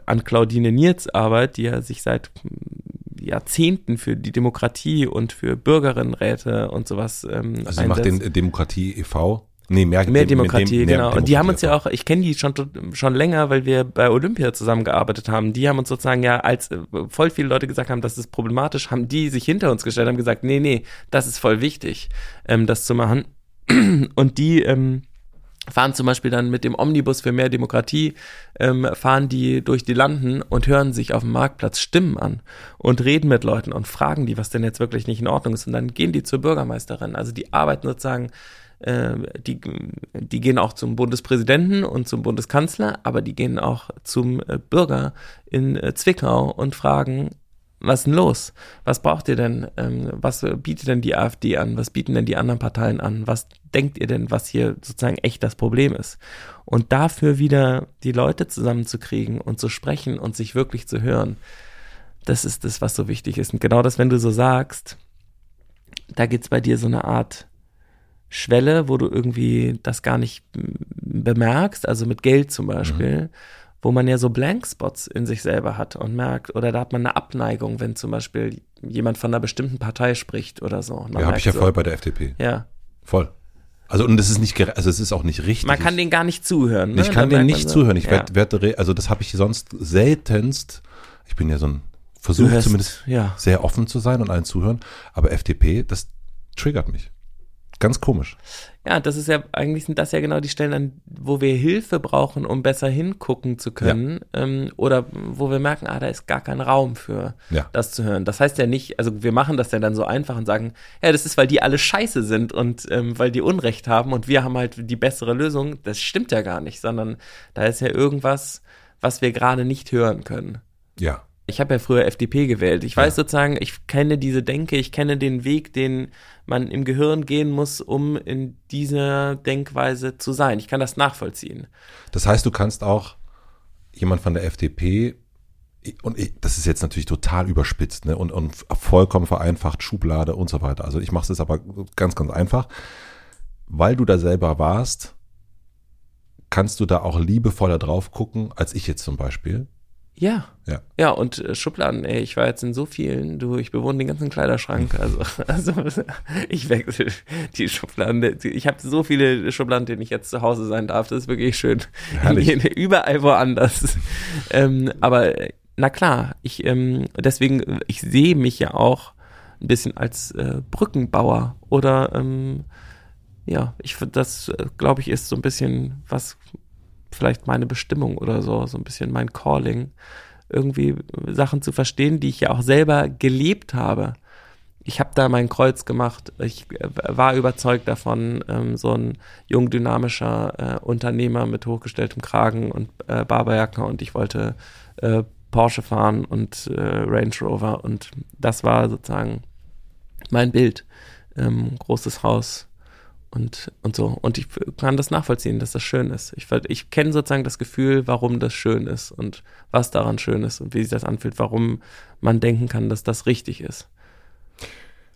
[SPEAKER 1] an Claudine Nierz Arbeit, die ja sich seit mm, Jahrzehnten für die Demokratie und für Bürgerinnenräte und sowas ähm,
[SPEAKER 2] Also sie macht den Demokratie e.V. Nee, mehr,
[SPEAKER 1] Mehr
[SPEAKER 2] dem-
[SPEAKER 1] Demokratie,
[SPEAKER 2] dem- mehr
[SPEAKER 1] genau. Und die haben uns ja auch, ich kenne die schon, schon länger, weil wir bei Olympia zusammengearbeitet haben. Die haben uns sozusagen ja, als äh, voll viele Leute gesagt haben, das ist problematisch, haben die sich hinter uns gestellt, haben gesagt, nee, nee, das ist voll wichtig, ähm, das zu machen. Und die ähm, fahren zum Beispiel dann mit dem Omnibus für mehr Demokratie, ähm, fahren die durch die Landen und hören sich auf dem Marktplatz Stimmen an und reden mit Leuten und fragen die, was denn jetzt wirklich nicht in Ordnung ist. Und dann gehen die zur Bürgermeisterin. Also die arbeiten sozusagen äh, die, die gehen auch zum Bundespräsidenten und zum Bundeskanzler, aber die gehen auch zum äh, Bürger in äh, Zwickau und fragen, was ist denn los? Was braucht ihr denn? Ähm, was bietet denn die AfD an? Was bieten denn die anderen Parteien an? Was denkt ihr denn, was hier sozusagen echt das Problem ist? Und dafür wieder die Leute zusammenzukriegen und zu sprechen und sich wirklich zu hören, das ist das, was so wichtig ist. Und genau das, wenn du so sagst, da gibt's bei dir so eine Art Schwelle, wo du irgendwie das gar nicht bemerkst, also mit Geld zum Beispiel, wo man ja so Blankspots in sich selber hat und merkt, oder da hat man eine Abneigung, wenn zum Beispiel jemand von einer bestimmten Partei spricht oder so. Man
[SPEAKER 2] Ja, habe ich ja
[SPEAKER 1] so,
[SPEAKER 2] voll bei der FDP.
[SPEAKER 1] Ja,
[SPEAKER 2] Voll. Also und das ist nicht, also es ist auch nicht richtig.
[SPEAKER 1] man kann denen gar nicht zuhören. Ne?
[SPEAKER 2] ich kann
[SPEAKER 1] merkt
[SPEAKER 2] nicht
[SPEAKER 1] so,
[SPEAKER 2] zuhören. Ich
[SPEAKER 1] ja.
[SPEAKER 2] werd, werd, re- also das habe ich sonst seltenst. Ich bin ja so ein Versuch zumindest
[SPEAKER 1] ja.
[SPEAKER 2] sehr offen zu sein und allen zuhören. Aber FDP, das triggert mich. Ganz komisch.
[SPEAKER 1] Ja, das ist ja, eigentlich sind das ja genau die Stellen, an, wo wir Hilfe brauchen, um besser hingucken zu können. Ja. Ähm, oder wo wir merken, ah, da ist gar kein Raum für ja. das zu hören. Das heißt ja nicht, also wir machen das ja dann so einfach und sagen, ja, das ist, weil die alle scheiße sind und ähm, weil die Unrecht haben und wir haben halt die bessere Lösung. Das stimmt ja gar nicht, sondern da ist ja irgendwas, was wir gerade nicht hören können.
[SPEAKER 2] Ja.
[SPEAKER 1] Ich habe ja früher FDP gewählt. Ich weiß ja. sozusagen, ich kenne diese Denke, ich kenne den Weg, den man im Gehirn gehen muss, um in dieser Denkweise zu sein. Ich kann das nachvollziehen.
[SPEAKER 2] Das heißt, du kannst auch jemand von der FDP und ich, das ist jetzt natürlich total überspitzt ne, und, und vollkommen vereinfacht, Schublade und so weiter. Also ich mache es aber ganz, ganz einfach. Weil du da selber warst, kannst du da auch liebevoller drauf gucken, als ich jetzt zum Beispiel.
[SPEAKER 1] Ja. Ja. Ja, und äh, Schubladen, ey, ich war jetzt in so vielen, du, ich bewohne den ganzen Kleiderschrank, also, also ich wechsle die Schubladen, ich habe so viele Schubladen, denen ich jetzt zu Hause sein darf, das ist wirklich schön. Herrlich. Überall woanders. ähm, aber na klar, ich, ähm, deswegen, ich sehe mich ja auch ein bisschen als äh, Brückenbauer oder ähm, ja, ich das, äh, glaube ich, ist so ein bisschen was vielleicht meine Bestimmung oder so, so ein bisschen mein Calling, irgendwie Sachen zu verstehen, die ich ja auch selber gelebt habe. Ich habe da mein Kreuz gemacht. Ich äh, war überzeugt davon, ähm, so ein jung dynamischer äh, Unternehmer mit hochgestelltem Kragen und äh, Barberjacke und ich wollte äh, Porsche fahren und äh, Range Rover und das war sozusagen mein Bild. Ähm, großes Haus, und, und so. Und ich kann das nachvollziehen, dass das schön ist. Ich, ich kenne sozusagen das Gefühl, warum das schön ist und was daran schön ist und wie sich das anfühlt, warum man denken kann, dass das richtig ist.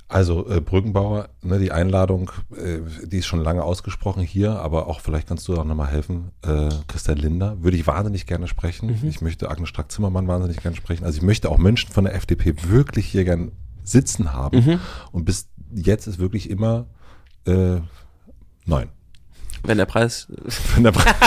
[SPEAKER 2] Also äh, Brückenbauer, ne, die Einladung, äh, die ist schon lange ausgesprochen hier, aber auch vielleicht kannst du auch nochmal helfen. Äh, Christian Linder würde ich wahnsinnig gerne sprechen. Mhm. Ich möchte Agnes Strack-Zimmermann wahnsinnig gerne sprechen. Also ich möchte auch Menschen von der FDP wirklich hier gern sitzen haben. Mhm. Und bis jetzt ist wirklich immer äh, Nein.
[SPEAKER 1] Wenn der Preis. Wenn der Preis.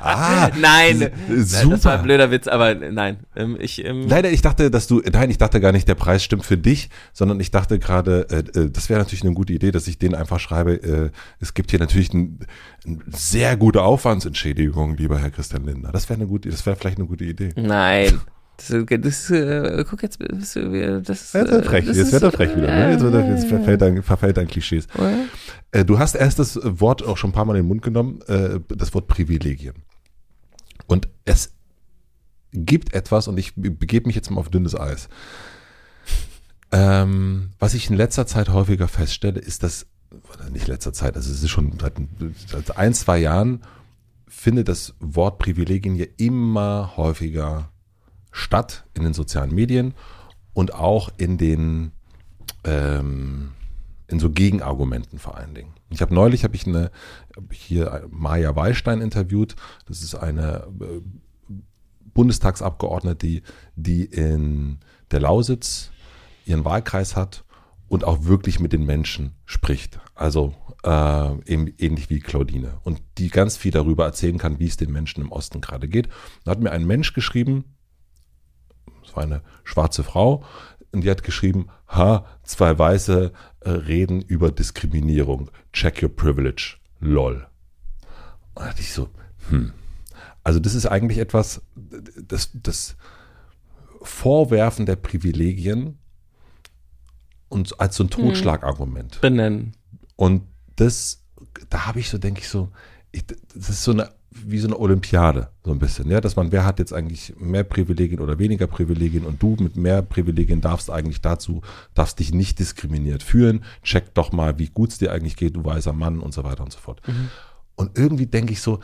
[SPEAKER 1] ah, nein. Super. Das war ein blöder Witz, aber nein. Ähm, ich,
[SPEAKER 2] ähm Leider, ich dachte, dass du, nein, ich dachte gar nicht, der Preis stimmt für dich, sondern ich dachte gerade, äh, äh das wäre natürlich eine gute Idee, dass ich den einfach schreibe. Äh, es gibt hier natürlich ein, eine sehr gute Aufwandsentschädigung, lieber Herr Christian Linder. Das wäre eine gute, das wäre vielleicht eine gute Idee.
[SPEAKER 1] Nein. Das, das äh, guck jetzt, das, das,
[SPEAKER 2] jetzt wird frech, jetzt wird er frech wieder. Ne? Jetzt, wird er, jetzt verfällt dein, verfällt dein Klischees. Äh, du hast erst das Wort auch schon ein paar Mal in den Mund genommen, äh, das Wort Privilegien. Und es gibt etwas, und ich begebe mich jetzt mal auf dünnes Eis. Ähm, was ich in letzter Zeit häufiger feststelle, ist, dass, nicht letzter Zeit, also es ist schon seit, seit ein, zwei Jahren, finde das Wort Privilegien ja immer häufiger statt in den sozialen Medien und auch in den ähm, in so Gegenargumenten vor allen Dingen. Ich habe neulich habe ich eine hab ich hier Maja Wallstein interviewt. Das ist eine äh, Bundestagsabgeordnete, die, die in der Lausitz ihren Wahlkreis hat und auch wirklich mit den Menschen spricht. Also äh, eben, ähnlich wie Claudine. Und die ganz viel darüber erzählen kann, wie es den Menschen im Osten gerade geht. Da hat mir ein Mensch geschrieben, es war eine schwarze Frau, und die hat geschrieben, ha, zwei Weiße äh, reden über Diskriminierung. Check your privilege. Lol. Und da dachte ich so, hm. Also das ist eigentlich etwas, das, das Vorwerfen der Privilegien und als so ein hm. Totschlagargument.
[SPEAKER 1] Benennen.
[SPEAKER 2] Und das, da habe ich so, denke ich so, ich, das ist so eine wie so eine Olympiade, so ein bisschen, ja, dass man, wer hat jetzt eigentlich mehr Privilegien oder weniger Privilegien und du mit mehr Privilegien darfst eigentlich dazu, darfst dich nicht diskriminiert fühlen, check doch mal, wie gut es dir eigentlich geht, du weißer Mann und so weiter und so fort. Mhm. Und irgendwie denke ich so,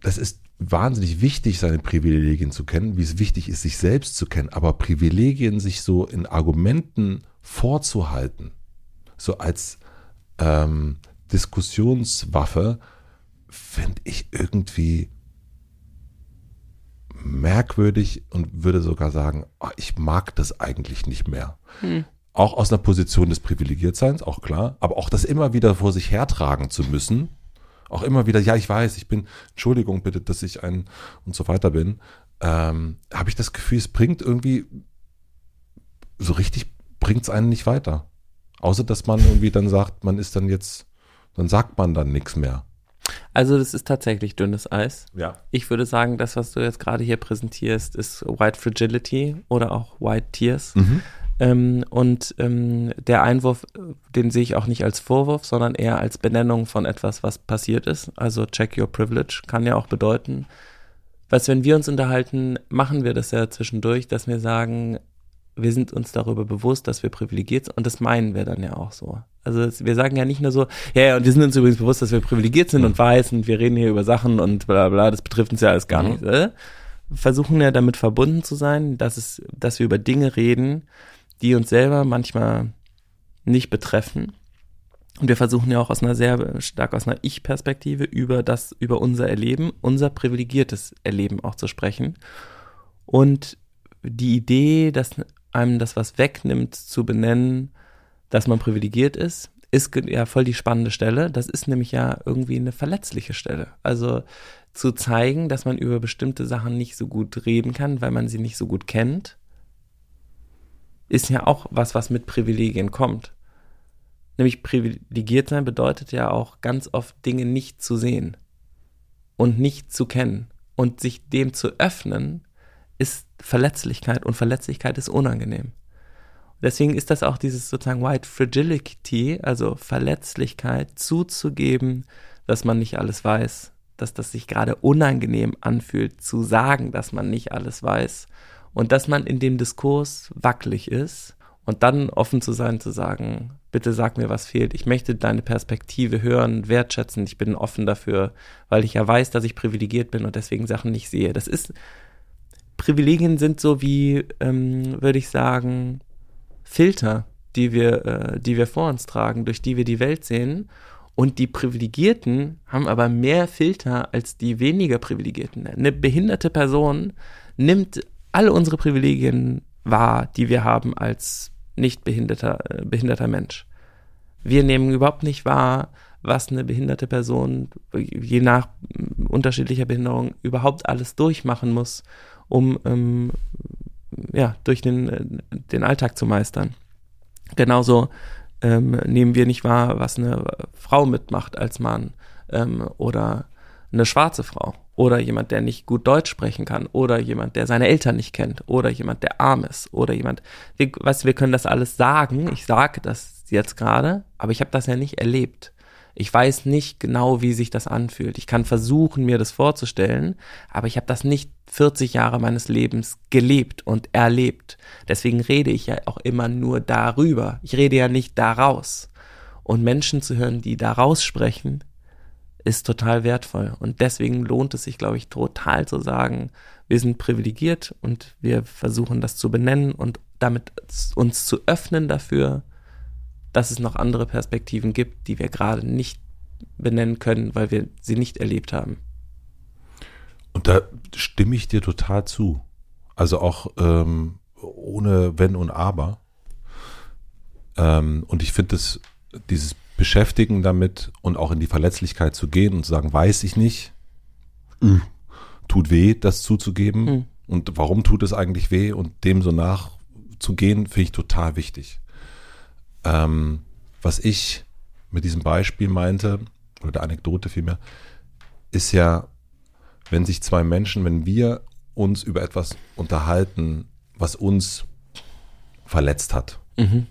[SPEAKER 2] das ist wahnsinnig wichtig, seine Privilegien zu kennen, wie es wichtig ist, sich selbst zu kennen, aber Privilegien sich so in Argumenten vorzuhalten, so als ähm, Diskussionswaffe, finde ich irgendwie merkwürdig und würde sogar sagen, oh, ich mag das eigentlich nicht mehr. Hm. Auch aus einer Position des Privilegiertseins, auch klar, aber auch das immer wieder vor sich hertragen zu müssen, auch immer wieder, ja, ich weiß, ich bin, Entschuldigung bitte, dass ich ein und so weiter bin, ähm, habe ich das Gefühl, es bringt irgendwie, so richtig bringt es einen nicht weiter. Außer, dass man irgendwie dann sagt, man ist dann jetzt, dann sagt man dann nichts mehr.
[SPEAKER 1] Also das ist tatsächlich dünnes Eis.
[SPEAKER 2] Ja.
[SPEAKER 1] Ich würde sagen, das, was du jetzt gerade hier präsentierst, ist White Fragility oder auch White Tears.
[SPEAKER 2] Mhm.
[SPEAKER 1] Ähm, und ähm, der Einwurf, den sehe ich auch nicht als Vorwurf, sondern eher als Benennung von etwas, was passiert ist. Also check your privilege kann ja auch bedeuten, was, wenn wir uns unterhalten, machen wir das ja zwischendurch, dass wir sagen, wir sind uns darüber bewusst, dass wir privilegiert sind und das meinen wir dann ja auch so. Also wir sagen ja nicht nur so, ja, ja, und wir sind uns übrigens bewusst, dass wir privilegiert sind
[SPEAKER 2] Mhm.
[SPEAKER 1] und weiß und wir reden hier über Sachen und bla bla, das betrifft uns ja alles gar
[SPEAKER 2] Mhm.
[SPEAKER 1] nicht. Äh? Versuchen ja damit verbunden zu sein, dass es, dass wir über Dinge reden, die uns selber manchmal nicht betreffen. Und wir versuchen ja auch aus einer sehr stark aus einer Ich-Perspektive über das, über unser Erleben, unser privilegiertes Erleben auch zu sprechen. Und die Idee, dass einem das was wegnimmt, zu benennen, dass man privilegiert ist, ist ja voll die spannende Stelle. Das ist nämlich ja irgendwie eine verletzliche Stelle. Also zu zeigen, dass man über bestimmte Sachen nicht so gut reden kann, weil man sie nicht so gut kennt, ist ja auch was, was mit Privilegien kommt. Nämlich privilegiert sein bedeutet ja auch ganz oft Dinge nicht zu sehen und nicht zu kennen. Und sich dem zu öffnen, ist Verletzlichkeit und Verletzlichkeit ist unangenehm. Deswegen ist das auch dieses sozusagen White Fragility, also Verletzlichkeit, zuzugeben, dass man nicht alles weiß, dass das sich gerade unangenehm anfühlt, zu sagen, dass man nicht alles weiß und dass man in dem Diskurs wackelig ist und dann offen zu sein, zu sagen, bitte sag mir, was fehlt. Ich möchte deine Perspektive hören, wertschätzen. Ich bin offen dafür, weil ich ja weiß, dass ich privilegiert bin und deswegen Sachen nicht sehe. Das ist, Privilegien sind so wie, ähm, würde ich sagen, Filter, die wir, äh, die wir vor uns tragen, durch die wir die Welt sehen. Und die Privilegierten haben aber mehr Filter als die weniger Privilegierten. Eine behinderte Person nimmt alle unsere Privilegien wahr, die wir haben als nicht behinderter, äh, behinderter Mensch. Wir nehmen überhaupt nicht wahr, was eine behinderte Person je nach unterschiedlicher Behinderung überhaupt alles durchmachen muss, um ähm, ja, durch den, äh, den Alltag zu meistern. Genauso ähm, nehmen wir nicht wahr, was eine Frau mitmacht als Mann ähm, oder eine schwarze Frau oder jemand, der nicht gut Deutsch sprechen kann oder jemand, der seine Eltern nicht kennt oder jemand, der arm ist oder jemand, wir, du, wir können das alles sagen, ich sage das jetzt gerade, aber ich habe das ja nicht erlebt. Ich weiß nicht genau, wie sich das anfühlt. Ich kann versuchen, mir das vorzustellen, aber ich habe das nicht 40 Jahre meines Lebens gelebt und erlebt. Deswegen rede ich ja auch immer nur darüber. Ich rede ja nicht daraus. Und Menschen zu hören, die daraus sprechen, ist total wertvoll. Und deswegen lohnt es sich, glaube ich, total zu sagen, wir sind privilegiert und wir versuchen das zu benennen und damit uns zu öffnen dafür, dass es noch andere Perspektiven gibt, die wir gerade nicht benennen können, weil wir sie nicht erlebt haben.
[SPEAKER 2] Und da stimme ich dir total zu. Also auch ähm, ohne Wenn und Aber. Ähm, und ich finde es, dieses Beschäftigen damit und auch in die Verletzlichkeit zu gehen und zu sagen, weiß ich nicht, äh, tut weh, das zuzugeben.
[SPEAKER 1] Mhm.
[SPEAKER 2] Und warum tut es eigentlich weh? Und dem so nachzugehen, finde ich total wichtig. Ähm, was ich mit diesem Beispiel meinte, oder der Anekdote vielmehr, ist ja, wenn sich zwei Menschen, wenn wir uns über etwas unterhalten, was uns verletzt hat,
[SPEAKER 1] Mhm.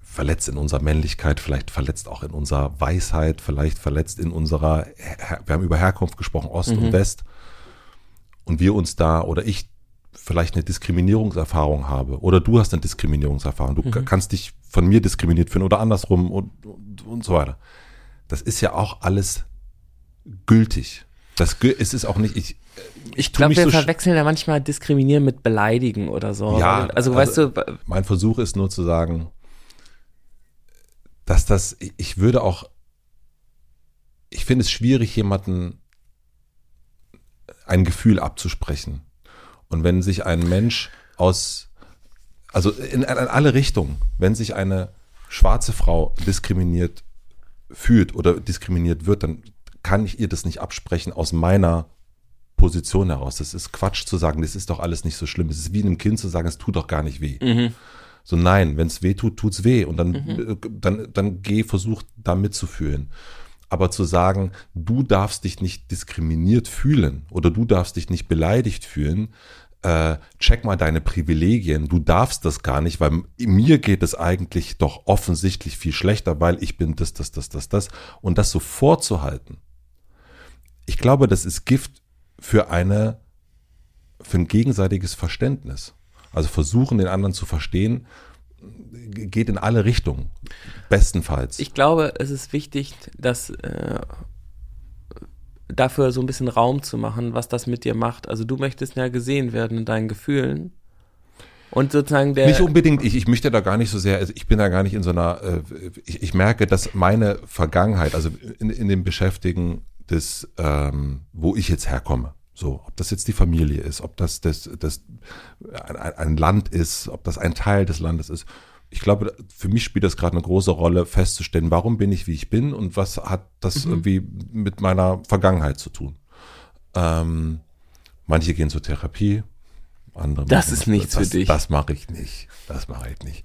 [SPEAKER 2] verletzt in unserer Männlichkeit, vielleicht verletzt auch in unserer Weisheit, vielleicht verletzt in unserer, wir haben über Herkunft gesprochen, Ost
[SPEAKER 1] Mhm.
[SPEAKER 2] und West, und wir uns da oder ich vielleicht eine Diskriminierungserfahrung habe oder du hast eine Diskriminierungserfahrung, du
[SPEAKER 1] Mhm.
[SPEAKER 2] kannst dich von mir diskriminiert finden oder andersrum und, und, und so weiter. Das ist ja auch alles gültig. Das es ist auch nicht, ich,
[SPEAKER 1] Ich
[SPEAKER 2] tu
[SPEAKER 1] glaube, wir
[SPEAKER 2] so
[SPEAKER 1] verwechseln ja manchmal diskriminieren mit beleidigen oder so.
[SPEAKER 2] Ja,
[SPEAKER 1] also,
[SPEAKER 2] also-
[SPEAKER 1] weißt du,
[SPEAKER 2] mein Versuch ist nur zu sagen, dass das, ich würde auch, ich finde es schwierig, jemanden ein Gefühl abzusprechen. Und wenn sich ein Mensch aus, also in, in alle Richtungen, wenn sich eine schwarze Frau diskriminiert fühlt oder diskriminiert wird, dann kann ich ihr das nicht absprechen aus meiner Position heraus. Das ist Quatsch zu sagen, das ist doch alles nicht so schlimm. Es ist wie einem Kind zu sagen, es tut doch gar nicht weh.
[SPEAKER 1] Mhm.
[SPEAKER 2] So nein, wenn es weh tut, tut's weh und dann,
[SPEAKER 1] Mhm.
[SPEAKER 2] äh, dann, dann geh, versuch da mitzufühlen. Aber zu sagen, du darfst dich nicht diskriminiert fühlen oder du darfst dich nicht beleidigt fühlen, äh, check mal deine Privilegien, du darfst das gar nicht, weil mir geht es eigentlich doch offensichtlich viel schlechter, weil ich bin das, das, das, das, das. Und das so vorzuhalten, ich glaube, das ist Gift für eine, für ein gegenseitiges Verständnis. Also versuchen, den anderen zu verstehen, geht in alle Richtungen. Bestenfalls.
[SPEAKER 1] Ich glaube, es ist wichtig, dass äh, dafür so ein bisschen Raum zu machen, was das mit dir macht. Also du möchtest ja gesehen werden in deinen Gefühlen. Und sozusagen der.
[SPEAKER 2] Nicht unbedingt, ich, ich möchte da gar nicht so sehr, also ich bin da gar nicht in so einer, äh, ich, ich merke, dass meine Vergangenheit, also in, in dem Beschäftigen des, ähm, wo ich jetzt herkomme, so, ob das jetzt die Familie ist, ob das, das, das ein, Land ist, ob das ein Teil des Landes ist. Ich glaube, für mich spielt das gerade eine große Rolle, festzustellen, warum bin ich, wie ich bin und was hat das irgendwie mit meiner Vergangenheit zu tun. Ähm, manche gehen zur Therapie, andere
[SPEAKER 1] Das ist nichts
[SPEAKER 2] das,
[SPEAKER 1] für dich.
[SPEAKER 2] Das mache ich nicht. Das mache ich nicht.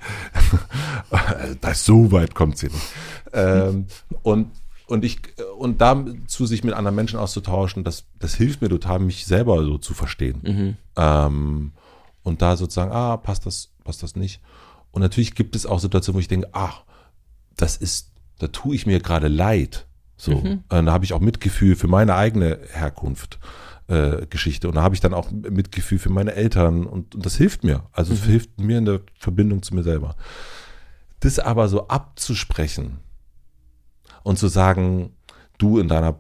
[SPEAKER 2] das so weit kommt sie nicht. Ähm, und und ich und dazu sich mit anderen Menschen auszutauschen, das das hilft mir total, mich selber so zu verstehen.
[SPEAKER 1] Mhm.
[SPEAKER 2] Ähm, und da sozusagen, ah, passt das, passt das nicht. Und natürlich gibt es auch Situationen, wo ich denke, ach, das ist, da tue ich mir gerade leid. So,
[SPEAKER 1] Mhm.
[SPEAKER 2] Äh, da habe ich auch Mitgefühl für meine eigene Herkunft. Äh, Geschichte und da habe ich dann auch Mitgefühl für meine Eltern und, und das hilft mir. Also es hilft mir in der Verbindung zu mir selber. Das aber so abzusprechen und zu sagen, du in deiner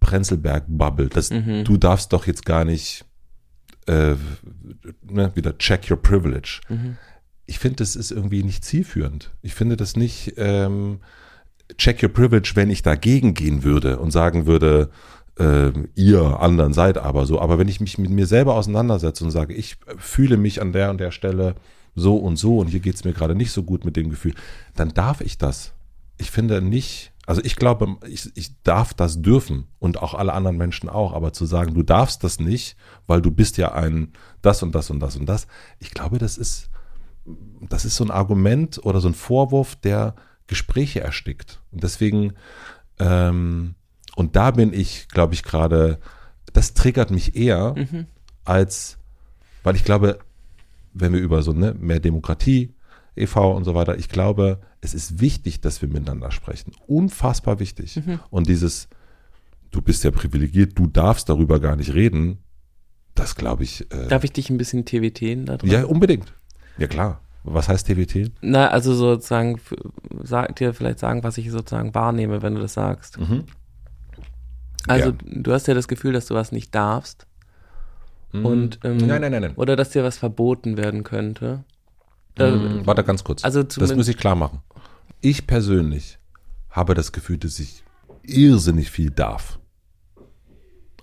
[SPEAKER 2] Prenzlberg-Bubble, das, du darfst doch jetzt gar nicht äh, ne, wieder check your privilege. Ich finde, das ist irgendwie nicht zielführend. Ich finde das nicht ähm, check your privilege, wenn ich dagegen gehen würde und sagen würde, äh, ihr anderen seid aber so. Aber wenn ich mich mit mir selber auseinandersetze und sage, ich fühle mich an der und der Stelle so und so und hier geht's mir gerade nicht so gut mit dem Gefühl, dann darf ich das. Ich finde nicht, also ich glaube, ich, ich darf das dürfen und auch alle anderen Menschen auch, aber zu sagen, du darfst das nicht, weil du bist ja ein das und das und das und das, ich glaube, das ist, das ist so ein Argument oder so ein Vorwurf, der Gespräche erstickt. Und deswegen, ähm, und da bin ich, glaube ich, gerade, das triggert mich eher als, weil ich glaube, wenn wir über so ne, mehr Demokratie, e.V. und so weiter, ich glaube, es ist wichtig, dass wir miteinander sprechen. Unfassbar wichtig. Und dieses, du bist ja privilegiert, du darfst darüber gar nicht reden, das glaube ich. Äh,
[SPEAKER 1] Darf ich dich ein bisschen TWTen da drin?
[SPEAKER 2] ja, unbedingt. Ja, klar. Was heißt TWT?
[SPEAKER 1] Na, also sozusagen, sag dir vielleicht sagen, was ich sozusagen wahrnehme, wenn du das sagst. Also
[SPEAKER 2] Gern.
[SPEAKER 1] du hast ja das Gefühl, dass du was nicht darfst. Und, ähm,
[SPEAKER 2] Nein, nein, nein, nein.
[SPEAKER 1] Oder dass dir was verboten werden könnte.
[SPEAKER 2] Mm, Warte ganz kurz.
[SPEAKER 1] also
[SPEAKER 2] das muss ich klar machen. Ich persönlich habe das Gefühl, dass ich irrsinnig viel darf.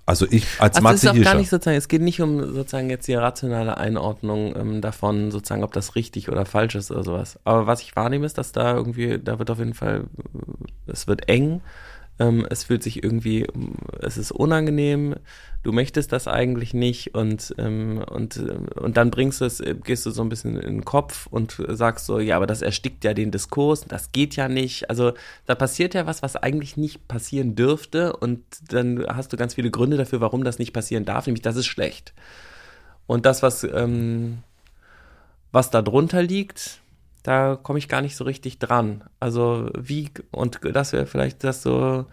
[SPEAKER 2] Also ich als
[SPEAKER 1] Also es
[SPEAKER 2] Mathe
[SPEAKER 1] ist auch gar nicht sozusagen, es geht nicht um sozusagen jetzt die rationale Einordnung ähm, davon, sozusagen, ob das richtig oder falsch ist oder sowas. Aber was ich wahrnehme, ist, dass da irgendwie, da wird auf jeden Fall, äh, es wird eng, ähm, es fühlt sich irgendwie, es ist unangenehm, du möchtest das eigentlich nicht und, ähm, und, ähm, und dann bringst du es, äh, gehst du so ein bisschen in den Kopf und sagst so, ja, aber das erstickt ja den Diskurs, das geht ja nicht. Also da passiert ja was, was eigentlich nicht passieren dürfte und dann hast du ganz viele Gründe dafür, warum das nicht passieren darf, nämlich das ist schlecht. Und das, was, ähm, was da drunter liegt, da komme ich gar nicht so richtig dran. Also wie, und das wäre vielleicht das so,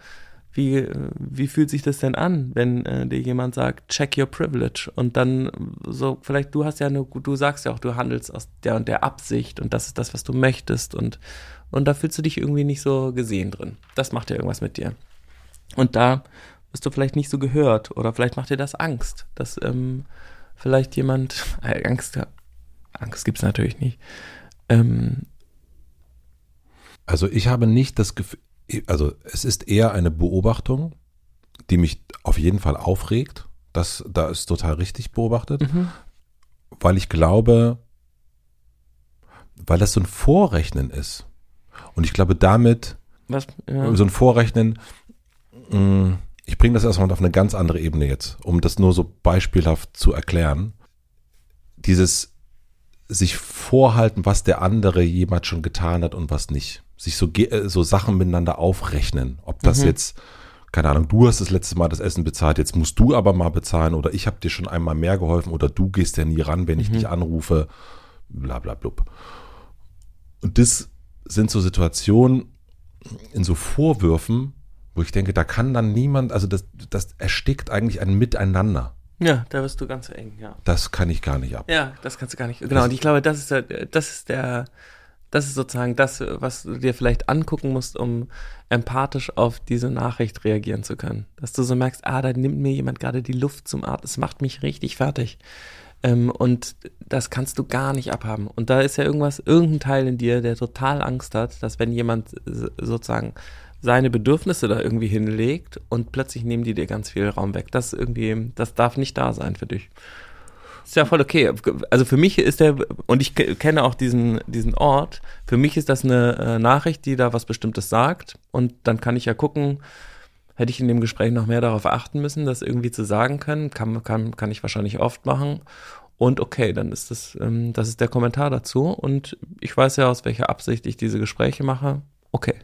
[SPEAKER 1] wie, wie fühlt sich das denn an, wenn äh, dir jemand sagt, check your privilege und dann so, vielleicht du hast ja eine, du sagst ja auch, du handelst aus der und der Absicht und das ist das, was du möchtest und, und da fühlst du dich irgendwie nicht so gesehen drin. Das macht ja irgendwas mit dir. Und da bist du vielleicht nicht so gehört oder vielleicht macht dir das Angst, dass ähm, vielleicht jemand, äh, Angst, Angst gibt's natürlich nicht, ähm,
[SPEAKER 2] Also ich habe nicht das Gefühl, also es ist eher eine Beobachtung, die mich auf jeden Fall aufregt. Das, da ist total richtig beobachtet, weil ich glaube, weil das so ein Vorrechnen ist. Und ich glaube, damit
[SPEAKER 1] was, ja.
[SPEAKER 2] so ein Vorrechnen, mh, ich bringe das erstmal auf eine ganz andere Ebene jetzt, um das nur so beispielhaft zu erklären. Dieses sich vorhalten, was der andere jemand schon getan hat und was nicht. Sich so, äh, so Sachen miteinander aufrechnen. Ob das mhm. jetzt, keine Ahnung, du hast das letzte Mal das Essen bezahlt, jetzt musst du aber mal bezahlen oder ich habe dir schon einmal mehr geholfen oder du gehst ja nie ran, wenn ich mhm. dich anrufe, bla bla blub. Und das sind so Situationen in so Vorwürfen, wo ich denke, da kann dann niemand, also das, das erstickt eigentlich ein Miteinander.
[SPEAKER 1] Ja, da wirst du ganz eng, ja.
[SPEAKER 2] Das kann ich gar nicht ab.
[SPEAKER 1] Ja, das kannst du gar nicht. Genau, das und ich glaube, das ist der, das ist der, das ist sozusagen das, was du dir vielleicht angucken musst, um empathisch auf diese Nachricht reagieren zu können. Dass du so merkst, ah, da nimmt mir jemand gerade die Luft zum Atmen. Das macht mich richtig fertig. Ähm, und das kannst du gar nicht abhaben. Und da ist ja irgendwas, irgendein Teil in dir, der total Angst hat, dass wenn jemand sozusagen seine Bedürfnisse da irgendwie hinlegt und plötzlich nehmen die dir ganz viel Raum weg. Das irgendwie, das darf nicht da sein für dich. Ist ja voll okay. Also für mich ist der, und ich kenne auch diesen, diesen Ort, für mich ist das eine äh, Nachricht, die da was Bestimmtes sagt. Und dann kann ich ja gucken, hätte ich in dem Gespräch noch mehr darauf achten müssen, das irgendwie zu sagen können. Kann, kann, kann ich wahrscheinlich oft machen. Und okay, dann ist das, ähm, das ist der Kommentar dazu. Und ich weiß ja, aus welcher Absicht ich diese Gespräche mache. Okay.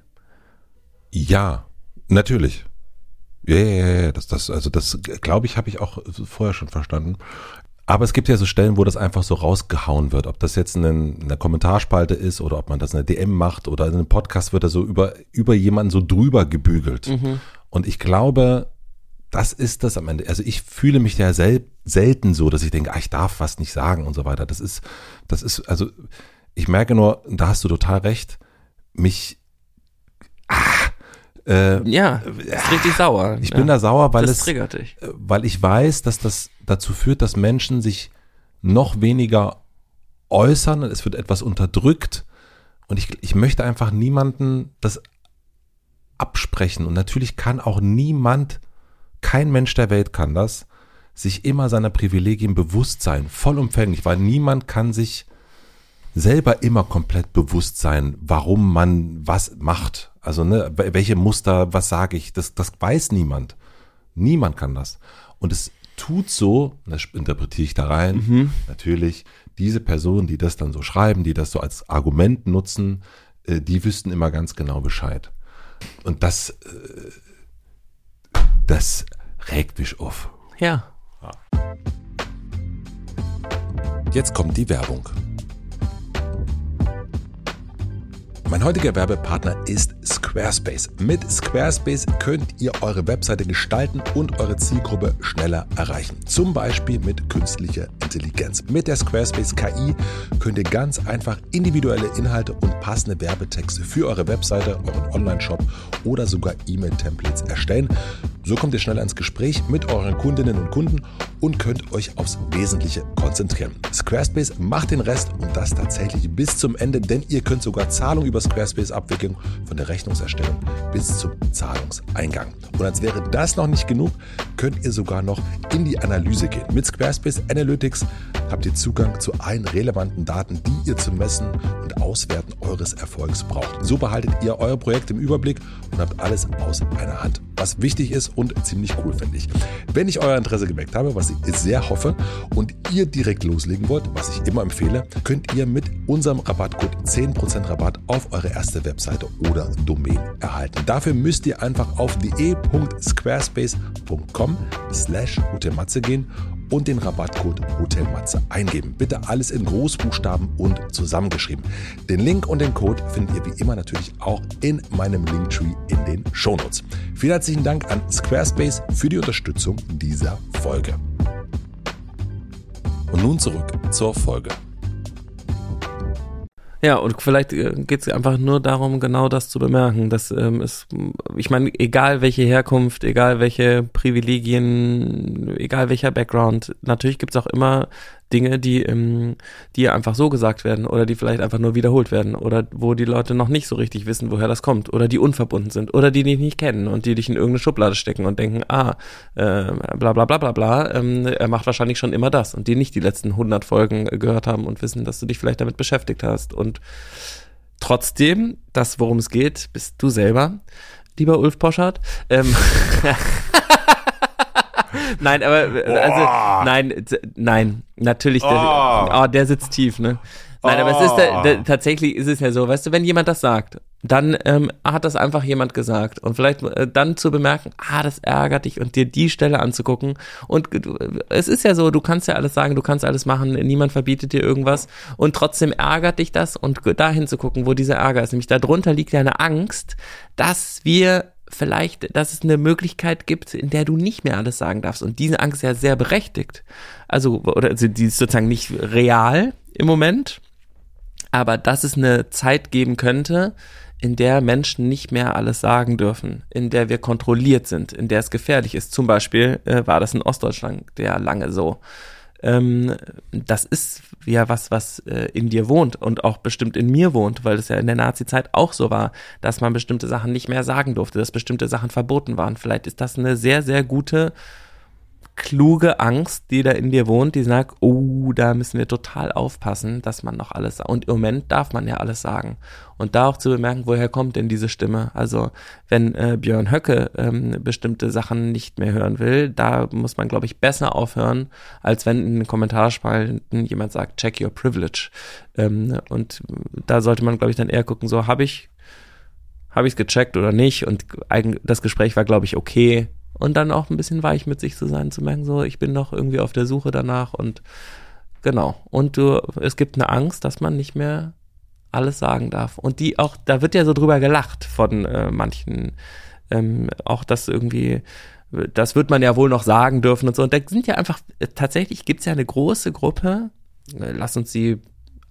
[SPEAKER 2] Ja, natürlich. Ja, ja, ja, das, das, also das, glaube ich, habe ich auch vorher schon verstanden. Aber es gibt ja so Stellen, wo das einfach so rausgehauen wird. Ob das jetzt in, in einer Kommentarspalte ist oder ob man das in einer DM macht oder in einem Podcast wird er so über, über jemanden so drüber gebügelt. Mhm. Und ich glaube, das ist das am Ende. Also ich fühle mich ja sel selten so, dass ich denke, ah, ich darf was nicht sagen und so weiter. Das ist, das ist, also ich merke nur, da hast du total recht, mich,
[SPEAKER 1] ah, äh, ja, ist richtig sauer.
[SPEAKER 2] Ich ja. bin da sauer, weil
[SPEAKER 1] das
[SPEAKER 2] es. Äh, weil ich weiß, dass das dazu führt, dass Menschen sich noch weniger äußern. Es wird etwas unterdrückt. Und ich, ich möchte einfach niemanden das absprechen. Und natürlich kann auch niemand, kein Mensch der Welt kann das, sich immer seiner Privilegien bewusst sein, vollumfänglich, weil niemand kann sich selber immer komplett bewusst sein, warum man was macht. Also, ne, welche Muster, was sage ich, das, das weiß niemand. Niemand kann das. Und es tut so, das interpretiere ich da rein, mhm. natürlich, diese Personen, die das dann so schreiben, die das so als Argument nutzen, äh, die wüssten immer ganz genau Bescheid. Und das, äh, das regt mich auf.
[SPEAKER 1] Ja. ja.
[SPEAKER 2] Jetzt kommt die Werbung. Mein heutiger Werbepartner ist Squarespace. Mit Squarespace könnt ihr eure Webseite gestalten und eure Zielgruppe schneller erreichen. Zum Beispiel mit künstlicher Intelligenz. Mit der Squarespace KI könnt ihr ganz einfach individuelle Inhalte und passende Werbetexte für eure Webseite, euren Online-Shop oder sogar E-Mail-Templates erstellen. So kommt ihr schneller ins Gespräch mit euren Kundinnen und Kunden und könnt euch aufs Wesentliche konzentrieren. Squarespace macht den Rest und das tatsächlich bis zum Ende, denn ihr könnt sogar Zahlungen über Squarespace abwickeln, von der Rechnungserstellung bis zum Zahlungseingang. Und als wäre das noch nicht genug, könnt ihr sogar noch in die Analyse gehen. Mit Squarespace Analytics habt ihr Zugang zu allen relevanten Daten, die ihr zum Messen und Auswerten eures Erfolgs braucht. So behaltet ihr euer Projekt im Überblick und habt alles aus einer Hand. Was wichtig ist und ziemlich cool finde ich. Wenn ich euer Interesse geweckt habe, was ich sehr hoffe, und ihr direkt loslegen wollt, was ich immer empfehle, könnt ihr mit unserem Rabattcode 10% Rabatt auf eure erste Webseite oder Domain erhalten. Dafür müsst ihr einfach auf de.squarespace.com slash gehen und den Rabattcode Hotelmatze eingeben. Bitte alles in Großbuchstaben und zusammengeschrieben. Den Link und den Code findet ihr wie immer natürlich auch in meinem Linktree in den Shownotes. Vielen herzlichen Dank an Squarespace für die Unterstützung dieser Folge. Und nun zurück zur Folge.
[SPEAKER 1] Ja, und vielleicht äh, geht es einfach nur darum, genau das zu bemerken. Dass ähm, es, ich meine, egal welche Herkunft, egal welche Privilegien, egal welcher Background, natürlich gibt es auch immer Dinge, die, ähm, die einfach so gesagt werden oder die vielleicht einfach nur wiederholt werden oder wo die Leute noch nicht so richtig wissen, woher das kommt oder die unverbunden sind oder die dich nicht kennen und die dich in irgendeine Schublade stecken und denken, ah, äh, bla bla bla bla bla, ähm, er macht wahrscheinlich schon immer das und die nicht die letzten 100 Folgen gehört haben und wissen, dass du dich vielleicht damit beschäftigt hast und trotzdem, das worum es geht, bist du selber, lieber Ulf Poschardt. Ähm, nein, aber also nein, nein, natürlich. Der, oh. oh, der sitzt tief, ne? Nein, aber es ist da, da, tatsächlich ist es ja so, weißt du, wenn jemand das sagt, dann ähm, hat das einfach jemand gesagt und vielleicht äh, dann zu bemerken, ah, das ärgert dich und dir die Stelle anzugucken und äh, es ist ja so, du kannst ja alles sagen, du kannst alles machen, niemand verbietet dir irgendwas und trotzdem ärgert dich das und dahin zu gucken, wo dieser Ärger ist, nämlich darunter liegt ja eine Angst, dass wir vielleicht, dass es eine Möglichkeit gibt, in der du nicht mehr alles sagen darfst und diese Angst ist ja sehr berechtigt, also oder also die ist sozusagen nicht real im Moment, aber dass es eine Zeit geben könnte, in der Menschen nicht mehr alles sagen dürfen, in der wir kontrolliert sind, in der es gefährlich ist. Zum Beispiel äh, war das in Ostdeutschland ja lange so. Ähm, das ist ja was, was äh, in dir wohnt und auch bestimmt in mir wohnt, weil es ja in der Nazi-Zeit auch so war, dass man bestimmte Sachen nicht mehr sagen durfte, dass bestimmte Sachen verboten waren. Vielleicht ist das eine sehr, sehr gute kluge Angst, die da in dir wohnt, die sagt, oh, da müssen wir total aufpassen, dass man noch alles. Und im Moment darf man ja alles sagen. Und da auch zu bemerken, woher kommt denn diese Stimme? Also wenn äh, Björn Höcke ähm, bestimmte Sachen nicht mehr hören will, da muss man, glaube ich, besser aufhören, als wenn in den Kommentarspalten jemand sagt, check your privilege. Ähm, und da sollte man, glaube ich, dann eher gucken, so habe ich habe ich es gecheckt oder nicht? Und das Gespräch war, glaube ich, okay und dann auch ein bisschen weich mit sich zu sein, zu merken, so, ich bin noch irgendwie auf der Suche danach und genau. Und du, es gibt eine Angst, dass man nicht mehr alles sagen darf. Und die auch, da wird ja so drüber gelacht von äh, manchen, ähm, auch das irgendwie, das wird man ja wohl noch sagen dürfen und so. Und da sind ja einfach, äh, tatsächlich gibt's ja eine große Gruppe, äh, lass uns sie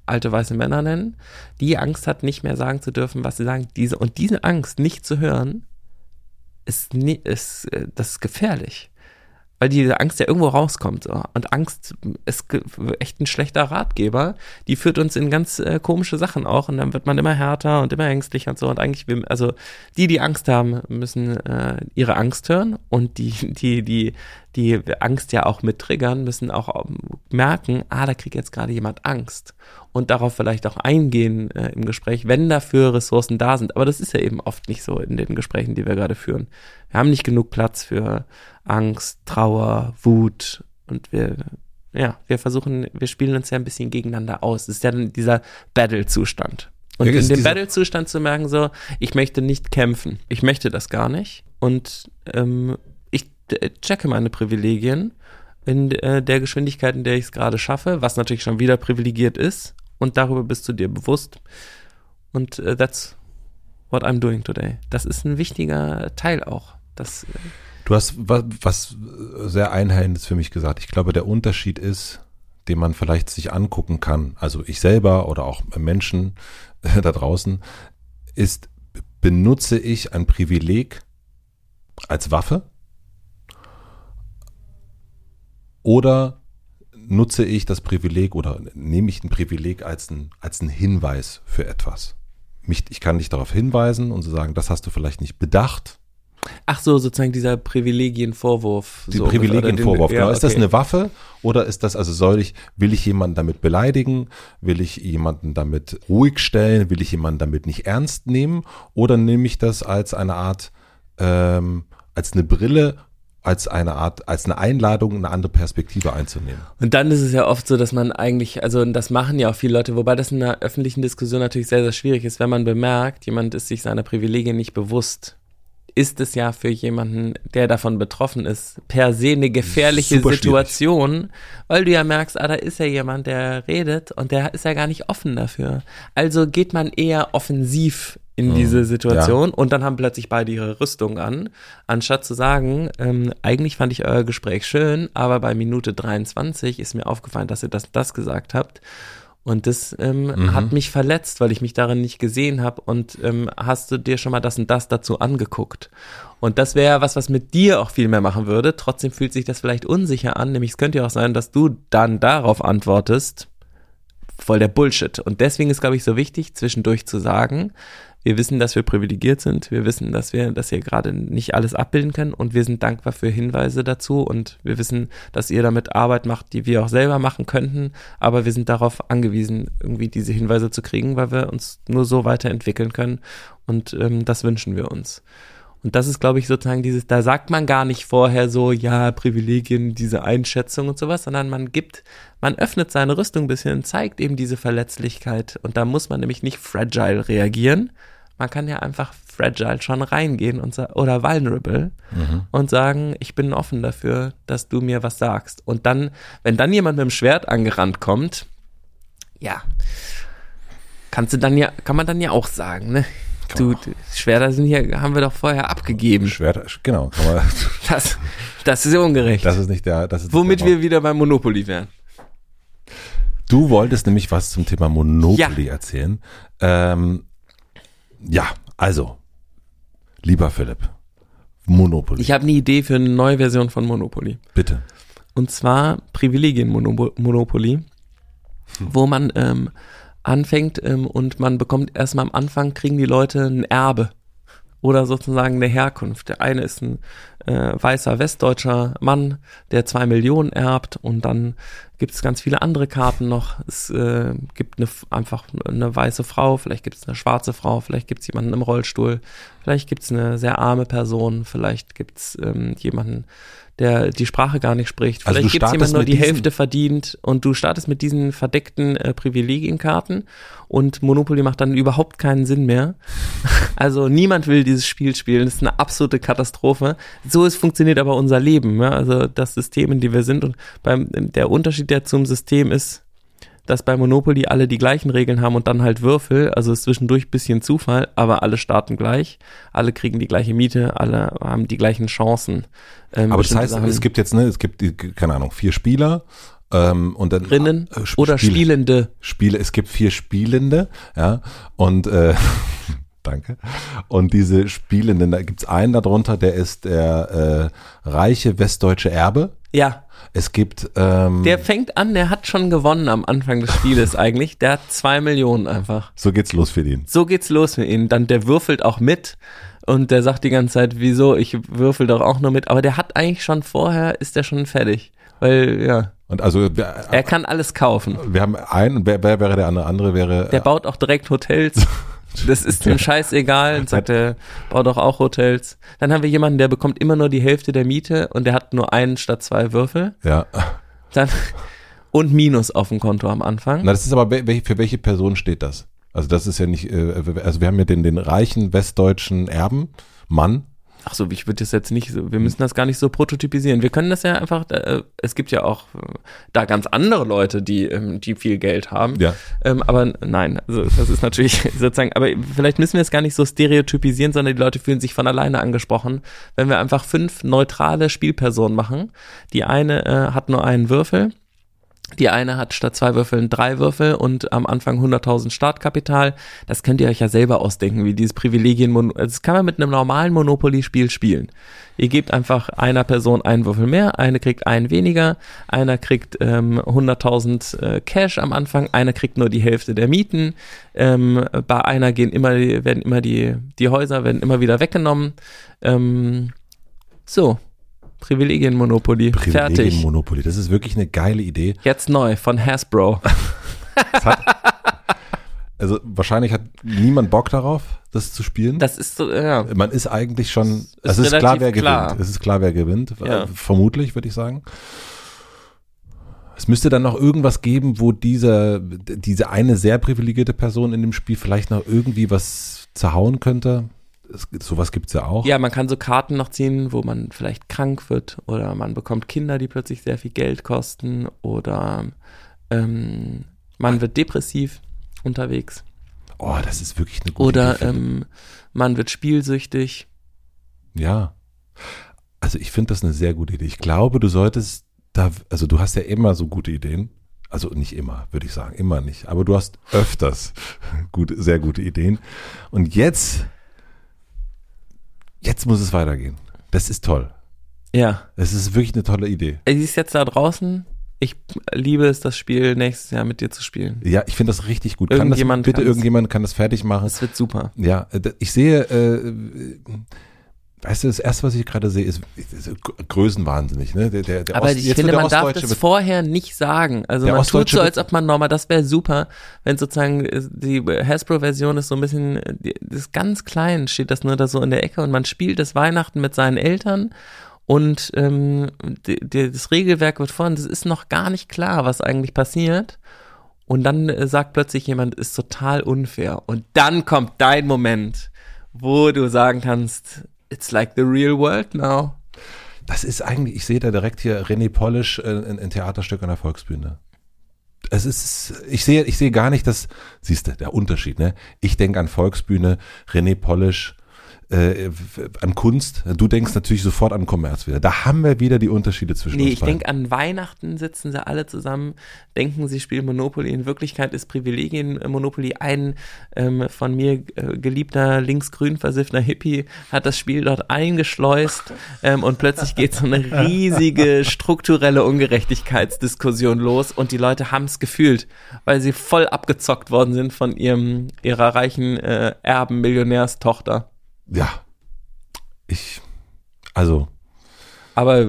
[SPEAKER 1] alte weiße Männer nennen, die Angst hat, nicht mehr sagen zu dürfen, was sie sagen. Diese, und diese Angst, nicht zu hören, ist, ist äh, das ist gefährlich. Weil diese Angst ja irgendwo rauskommt. So. Und Angst ist echt ein schlechter Ratgeber. Die führt uns in ganz äh, komische Sachen auch. Und dann wird man immer härter und immer ängstlicher und so. Und eigentlich, also die, die Angst haben, müssen äh, ihre Angst hören. Und die, die, die die Angst ja auch mit triggern, müssen auch ähm, merken, ah, da kriegt jetzt gerade jemand Angst und darauf vielleicht auch eingehen äh, im Gespräch, wenn dafür Ressourcen da sind. Aber das ist ja eben oft nicht so in den Gesprächen, die wir gerade führen. Wir haben nicht genug Platz für Angst, Trauer, Wut und wir ja, wir versuchen, wir spielen uns ja ein bisschen gegeneinander aus. Das ist ja dann dieser Battle-Zustand. Und ja, in dem Battle-Zustand zu merken, so, ich möchte nicht kämpfen. Ich möchte das gar nicht. Und ähm, checke meine Privilegien in äh, der Geschwindigkeit, in der ich es gerade schaffe, was natürlich schon wieder privilegiert ist. Und darüber bist du dir bewusst. Und uh, that's what I'm doing today. Das ist ein wichtiger Teil auch. Das, äh
[SPEAKER 2] du hast was, was sehr Einheilendes für mich gesagt. Ich glaube, der Unterschied ist, den man vielleicht sich angucken kann, also ich selber oder auch Menschen äh, da draußen, ist, benutze ich ein Privileg als Waffe Oder nutze ich das Privileg oder nehme ich ein Privileg als ein, als ein Hinweis für etwas? Mich, ich kann dich darauf hinweisen und so sagen, das hast du vielleicht nicht bedacht.
[SPEAKER 1] Ach so, sozusagen dieser Privilegienvorwurf.
[SPEAKER 2] Die so Privilegienvorwurf, genau. Ja, okay. Ist das eine Waffe oder ist das, also soll ich, will ich jemanden damit beleidigen? Will ich jemanden damit ruhig stellen? Will ich jemanden damit nicht ernst nehmen? Oder nehme ich das als eine Art, ähm, als eine Brille als eine Art, als eine Einladung, eine andere Perspektive einzunehmen.
[SPEAKER 1] Und dann ist es ja oft so, dass man eigentlich, also das machen ja auch viele Leute, wobei das in einer öffentlichen Diskussion natürlich sehr, sehr schwierig ist, wenn man bemerkt, jemand ist sich seiner Privilegien nicht bewusst ist es ja für jemanden, der davon betroffen ist, per se eine gefährliche Super Situation, schwierig. weil du ja merkst, ah, da ist ja jemand, der redet und der ist ja gar nicht offen dafür. Also geht man eher offensiv in mhm. diese Situation ja. und dann haben plötzlich beide ihre Rüstung an, anstatt zu sagen, ähm, eigentlich fand ich euer Gespräch schön, aber bei Minute 23 ist mir aufgefallen, dass ihr das das gesagt habt. Und das ähm, mhm. hat mich verletzt, weil ich mich darin nicht gesehen habe. Und ähm, hast du dir schon mal das und das dazu angeguckt? Und das wäre was, was mit dir auch viel mehr machen würde. Trotzdem fühlt sich das vielleicht unsicher an. Nämlich es könnte ja auch sein, dass du dann darauf antwortest, voll der Bullshit. Und deswegen ist, glaube ich, so wichtig, zwischendurch zu sagen, wir wissen, dass wir privilegiert sind. Wir wissen, dass wir, dass wir gerade nicht alles abbilden können und wir sind dankbar für Hinweise dazu und wir wissen, dass ihr damit Arbeit macht, die wir auch selber machen könnten. Aber wir sind darauf angewiesen, irgendwie diese Hinweise zu kriegen, weil wir uns nur so weiterentwickeln können und ähm, das wünschen wir uns. Und das ist, glaube ich, sozusagen dieses, da sagt man gar nicht vorher so, ja, Privilegien, diese Einschätzung und sowas, sondern man gibt, man öffnet seine Rüstung ein bisschen, zeigt eben diese Verletzlichkeit. Und da muss man nämlich nicht fragile reagieren. Man kann ja einfach fragile schon reingehen und oder vulnerable mhm. und sagen, ich bin offen dafür, dass du mir was sagst. Und dann, wenn dann jemand mit dem Schwert angerannt kommt, ja, kannst du dann ja, kann man dann ja auch sagen, ne? Du, Schwerter sind hier, haben wir doch vorher abgegeben.
[SPEAKER 2] Schwerter, genau.
[SPEAKER 1] das, das ist ungerecht.
[SPEAKER 2] Das ist nicht der, das ist
[SPEAKER 1] Womit wir wieder beim Monopoly wären.
[SPEAKER 2] Du wolltest nämlich was zum Thema Monopoly ja. erzählen. Ähm, ja, also, lieber Philipp, Monopoly.
[SPEAKER 1] Ich habe eine Idee für eine neue Version von Monopoly.
[SPEAKER 2] Bitte.
[SPEAKER 1] Und zwar Privilegien-Monopoly, hm. wo man ähm, anfängt ähm, und man bekommt erstmal am Anfang, kriegen die Leute ein Erbe oder sozusagen eine Herkunft. Der eine ist ein äh, weißer westdeutscher Mann, der zwei Millionen erbt und dann gibt es ganz viele andere Karten noch. Es äh, gibt eine, einfach eine weiße Frau, vielleicht gibt es eine schwarze Frau, vielleicht gibt es jemanden im Rollstuhl, vielleicht gibt es eine sehr arme Person, vielleicht gibt es ähm, jemanden, der die Sprache gar nicht spricht. Also Vielleicht also gibt es jemanden, nur die Hälfte verdient und du startest mit diesen verdeckten äh, Privilegienkarten und Monopoly macht dann überhaupt keinen Sinn mehr. Also niemand will dieses Spiel spielen. Das ist eine absolute Katastrophe. So ist funktioniert aber unser Leben. Ja? Also das System, in dem wir sind und beim der Unterschied, der zum System ist, dass bei Monopoly alle die gleichen Regeln haben und dann halt Würfel, also ist zwischendurch bisschen Zufall, aber alle starten gleich, alle kriegen die gleiche Miete, alle haben die gleichen Chancen.
[SPEAKER 2] Ähm, aber das heißt, Sachen. es gibt jetzt, ne, es gibt, keine Ahnung, vier Spieler, ähm, und dann
[SPEAKER 1] Rinnen äh, oder Spiele, Spielende.
[SPEAKER 2] Spiele, es gibt vier Spielende, ja, und äh, danke. Und diese Spielenden, da gibt's einen darunter, der ist der äh, reiche westdeutsche Erbe.
[SPEAKER 1] Ja.
[SPEAKER 2] Es gibt. Ähm,
[SPEAKER 1] der fängt an, der hat schon gewonnen am Anfang des Spieles eigentlich. Der hat zwei Millionen einfach.
[SPEAKER 2] So geht's los für ihn.
[SPEAKER 1] So geht's los für ihn. Dann der würfelt auch mit und der sagt die ganze Zeit, wieso, ich würfel doch auch nur mit. Aber der hat eigentlich schon vorher, ist der schon fertig. Weil, ja.
[SPEAKER 2] Und also
[SPEAKER 1] er kann alles kaufen.
[SPEAKER 2] Wir haben einen, wer, wer wäre der andere? Andere wäre.
[SPEAKER 1] Der baut auch direkt Hotels. Das ist dem scheißegal und sagt, er baut doch auch Hotels. Dann haben wir jemanden, der bekommt immer nur die Hälfte der Miete und der hat nur einen statt zwei Würfel.
[SPEAKER 2] Ja.
[SPEAKER 1] Dann, und Minus auf dem Konto am Anfang.
[SPEAKER 2] Na, das ist aber, für welche Person steht das? Also das ist ja nicht, äh, also wir haben ja den, den reichen westdeutschen Erben, Mann,
[SPEAKER 1] Ach so, ich würde das jetzt nicht, so, wir müssen das gar nicht so prototypisieren. Wir können das ja einfach, äh, es gibt ja auch äh, da ganz andere Leute, die, ähm, die viel Geld haben.
[SPEAKER 2] Ja.
[SPEAKER 1] Ähm, aber nein, also das ist natürlich sozusagen, aber vielleicht müssen wir es gar nicht so stereotypisieren, sondern die Leute fühlen sich von alleine angesprochen, wenn wir einfach fünf neutrale Spielpersonen machen. Die eine äh, hat nur einen Würfel die eine hat statt zwei Würfeln drei Würfel und am Anfang 100.000 Startkapital. Das könnt ihr euch ja selber ausdenken, wie dieses Privilegien, das kann man mit einem normalen Monopoly-Spiel spielen. Ihr gebt einfach einer Person einen Würfel mehr, eine kriegt einen weniger, einer kriegt ähm, 100.000 äh, Cash am Anfang, einer kriegt nur die Hälfte der Mieten. Ähm, bei einer gehen immer, werden immer die, die Häuser werden immer wieder weggenommen. Ähm, so, Privilegienmonopoly.
[SPEAKER 2] Privilegienmonopoly, das ist wirklich eine geile Idee.
[SPEAKER 1] Jetzt neu von Hasbro.
[SPEAKER 2] hat, also wahrscheinlich hat niemand Bock darauf, das zu spielen.
[SPEAKER 1] Das ist so, ja.
[SPEAKER 2] Man ist eigentlich schon, es ist, ist klar, wer klar. gewinnt. Es ist klar, wer gewinnt. Ja. Vermutlich, würde ich sagen. Es müsste dann noch irgendwas geben, wo dieser, diese eine sehr privilegierte Person in dem Spiel vielleicht noch irgendwie was zerhauen könnte es, sowas gibt's ja auch.
[SPEAKER 1] Ja, man kann so Karten noch ziehen, wo man vielleicht krank wird oder man bekommt Kinder, die plötzlich sehr viel Geld kosten oder ähm, man wird depressiv unterwegs.
[SPEAKER 2] Oh, das ist wirklich eine gute
[SPEAKER 1] Oder Idee, ähm, man wird spielsüchtig.
[SPEAKER 2] Ja. Also ich finde das eine sehr gute Idee. Ich glaube, du solltest da, also du hast ja immer so gute Ideen. Also nicht immer, würde ich sagen, immer nicht. Aber du hast öfters gut, sehr gute Ideen. Und jetzt Jetzt muss es weitergehen. Das ist toll.
[SPEAKER 1] Ja.
[SPEAKER 2] Es ist wirklich eine tolle Idee.
[SPEAKER 1] Sie ist jetzt da draußen. Ich liebe es, das Spiel nächstes Jahr mit dir zu spielen.
[SPEAKER 2] Ja, ich finde das richtig gut. Irgendjemand kann das, bitte irgendjemand kann das fertig machen.
[SPEAKER 1] Das wird super.
[SPEAKER 2] Ja, äh, ich sehe, äh, Weißt du, das erste, was ich gerade sehe, ist, ist größenwahnsinnig. Ne? Der, der, der
[SPEAKER 1] Aber
[SPEAKER 2] Ost-
[SPEAKER 1] ich finde, man darf das vorher nicht sagen. Also man tut so, als ob man nochmal, das wäre super, wenn sozusagen äh, die Hasbro-Version ist so ein bisschen, das ist ganz klein, steht das nur da so in der Ecke und man spielt das Weihnachten mit seinen Eltern und ähm, die, die, das Regelwerk wird vorhin, das ist noch gar nicht klar, was eigentlich passiert. Und dann äh, sagt plötzlich jemand, ist total unfair. Und dann kommt dein Moment, wo du sagen kannst, it's like the real world now.
[SPEAKER 2] Das ist eigentlich, ich sehe da direkt hier René Polish äh, ein, ein Theaterstück an der Volksbühne. Es ist, ich sehe, ich sehe gar nicht das, siehst du, der Unterschied, ne? Ich denke an Volksbühne, René Polish, äh, an Kunst. Du denkst natürlich sofort an Kommerz wieder. Da haben wir wieder die Unterschiede zwischen
[SPEAKER 1] Nee,
[SPEAKER 2] uns
[SPEAKER 1] ich
[SPEAKER 2] beiden.
[SPEAKER 1] denke, an Weihnachten sitzen sie alle zusammen, denken, sie spielen Monopoly. In Wirklichkeit ist Privilegien Monopoly. Ein ähm, von mir äh, geliebter linksgrün versiffter Hippie hat das Spiel dort eingeschleust ähm, und plötzlich geht so eine riesige strukturelle Ungerechtigkeitsdiskussion los und die Leute haben es gefühlt, weil sie voll abgezockt worden sind von ihrem ihrer reichen äh, Erben Millionärstochter.
[SPEAKER 2] Ja. Ich, also,
[SPEAKER 1] Aber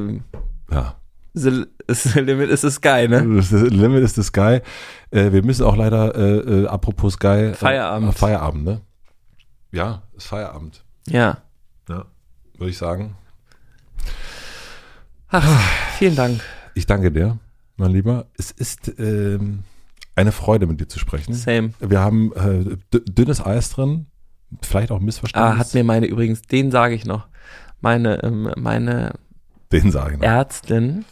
[SPEAKER 2] ja.
[SPEAKER 1] the, the limit is the sky, ne?
[SPEAKER 2] Das Limit ist the Sky. Äh, wir müssen auch leider, äh, äh, apropos Sky.
[SPEAKER 1] Feierabend.
[SPEAKER 2] Äh, Feierabend, ne? Ja, ist Feierabend.
[SPEAKER 1] Ja.
[SPEAKER 2] Ja, würde ich sagen.
[SPEAKER 1] Ach, vielen Dank.
[SPEAKER 2] Ich danke dir, mein Lieber. Es ist ähm, eine Freude, mit dir zu sprechen.
[SPEAKER 1] Same.
[SPEAKER 2] Wir haben äh, dünnes Eis drin, vielleicht auch
[SPEAKER 1] Ah,
[SPEAKER 2] Missverständnis.
[SPEAKER 1] hat mir meine übrigens, den sage ich noch, meine, ähm, meine
[SPEAKER 2] Den sage ich noch.
[SPEAKER 1] Ärztin,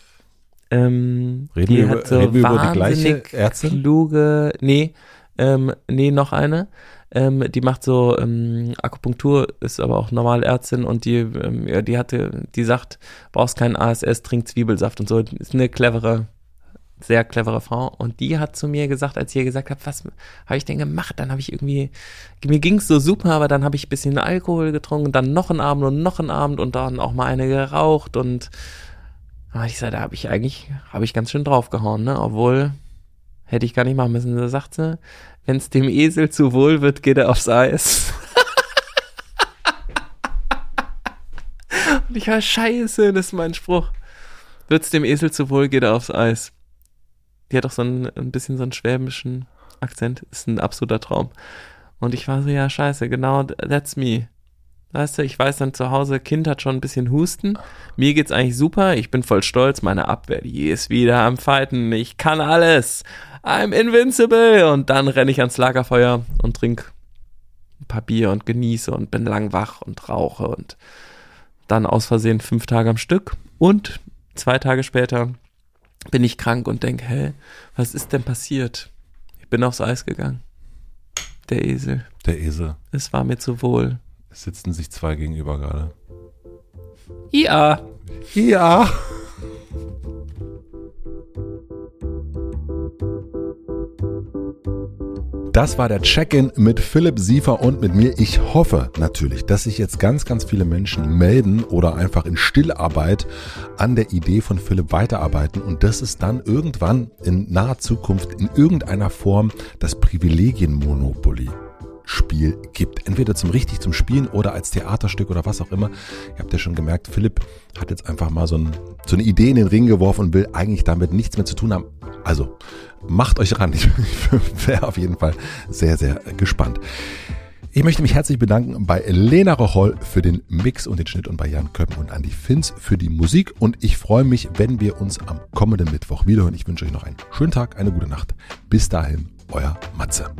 [SPEAKER 1] ähm,
[SPEAKER 2] Reden
[SPEAKER 1] die
[SPEAKER 2] wir
[SPEAKER 1] hat
[SPEAKER 2] über-
[SPEAKER 1] so
[SPEAKER 2] reden wir über die gleiche Ärztin?
[SPEAKER 1] kluge, nee, ähm, nee, noch eine, ähm, die macht so ähm, Akupunktur, ist aber auch normale Ärztin und die, ähm, ja, die hatte, die sagt, brauchst keinen ASS, trink Zwiebelsaft und so, ist eine clevere, sehr clevere Frau und die hat zu mir gesagt, als ich ihr gesagt habe, was habe ich denn gemacht, dann habe ich irgendwie, mir ging's so super, aber dann habe ich ein bisschen Alkohol getrunken, dann noch einen Abend und noch einen Abend und dann auch mal eine geraucht und ich sag, da habe ich eigentlich, habe ich ganz schön draufgehauen, ne? Obwohl, hätte ich gar nicht machen müssen. Da sagt sie, wenn es dem Esel zu wohl wird, geht er aufs Eis. Und ich war scheiße, das ist mein Spruch. Wird's dem Esel zu wohl, geht er aufs Eis. Die hat auch so ein, ein bisschen so einen schwäbischen Akzent. Ist ein absoluter Traum. Und ich war so, ja, scheiße, genau, that's me. Weißt du, ich weiß dann zu Hause, Kind hat schon ein bisschen Husten. Mir geht's eigentlich super. Ich bin voll stolz. Meine Abwehr, die ist wieder am Fighten. Ich kann alles. I'm invincible. Und dann renne ich ans Lagerfeuer und trink ein paar Bier und genieße und bin lang wach und rauche und dann aus Versehen fünf Tage am Stück. Und zwei Tage später bin ich krank und denke, hä, was ist denn passiert? Ich bin aufs Eis gegangen. Der Esel.
[SPEAKER 2] Der Esel.
[SPEAKER 1] Es war mir zu wohl.
[SPEAKER 2] Es sitzen sich zwei gegenüber gerade.
[SPEAKER 1] Ja.
[SPEAKER 2] Ja. Das war der Check-in mit Philipp Siefer und mit mir. Ich hoffe natürlich, dass sich jetzt ganz, ganz viele Menschen melden oder einfach in Stillarbeit an der Idee von Philipp weiterarbeiten und dass es dann irgendwann in naher Zukunft in irgendeiner Form das Privilegienmonopoly Spiel gibt. Entweder zum richtig zum Spielen oder als Theaterstück oder was auch immer. Ihr habt ja schon gemerkt, Philipp hat jetzt einfach mal so, ein, so eine Idee in den Ring geworfen und will eigentlich damit nichts mehr zu tun haben. Also macht euch ran. Ich, wäre auf jeden Fall sehr, sehr gespannt. Ich möchte mich herzlich bedanken bei Lena Rocholl für den Mix und den Schnitt und bei Jan Köppen und Andy Finz für die Musik. Und ich freue mich, wenn wir uns am kommenden Mittwoch wiederhören. Ich wünsche euch noch einen schönen Tag, eine gute Nacht. Bis dahin, euer Matze.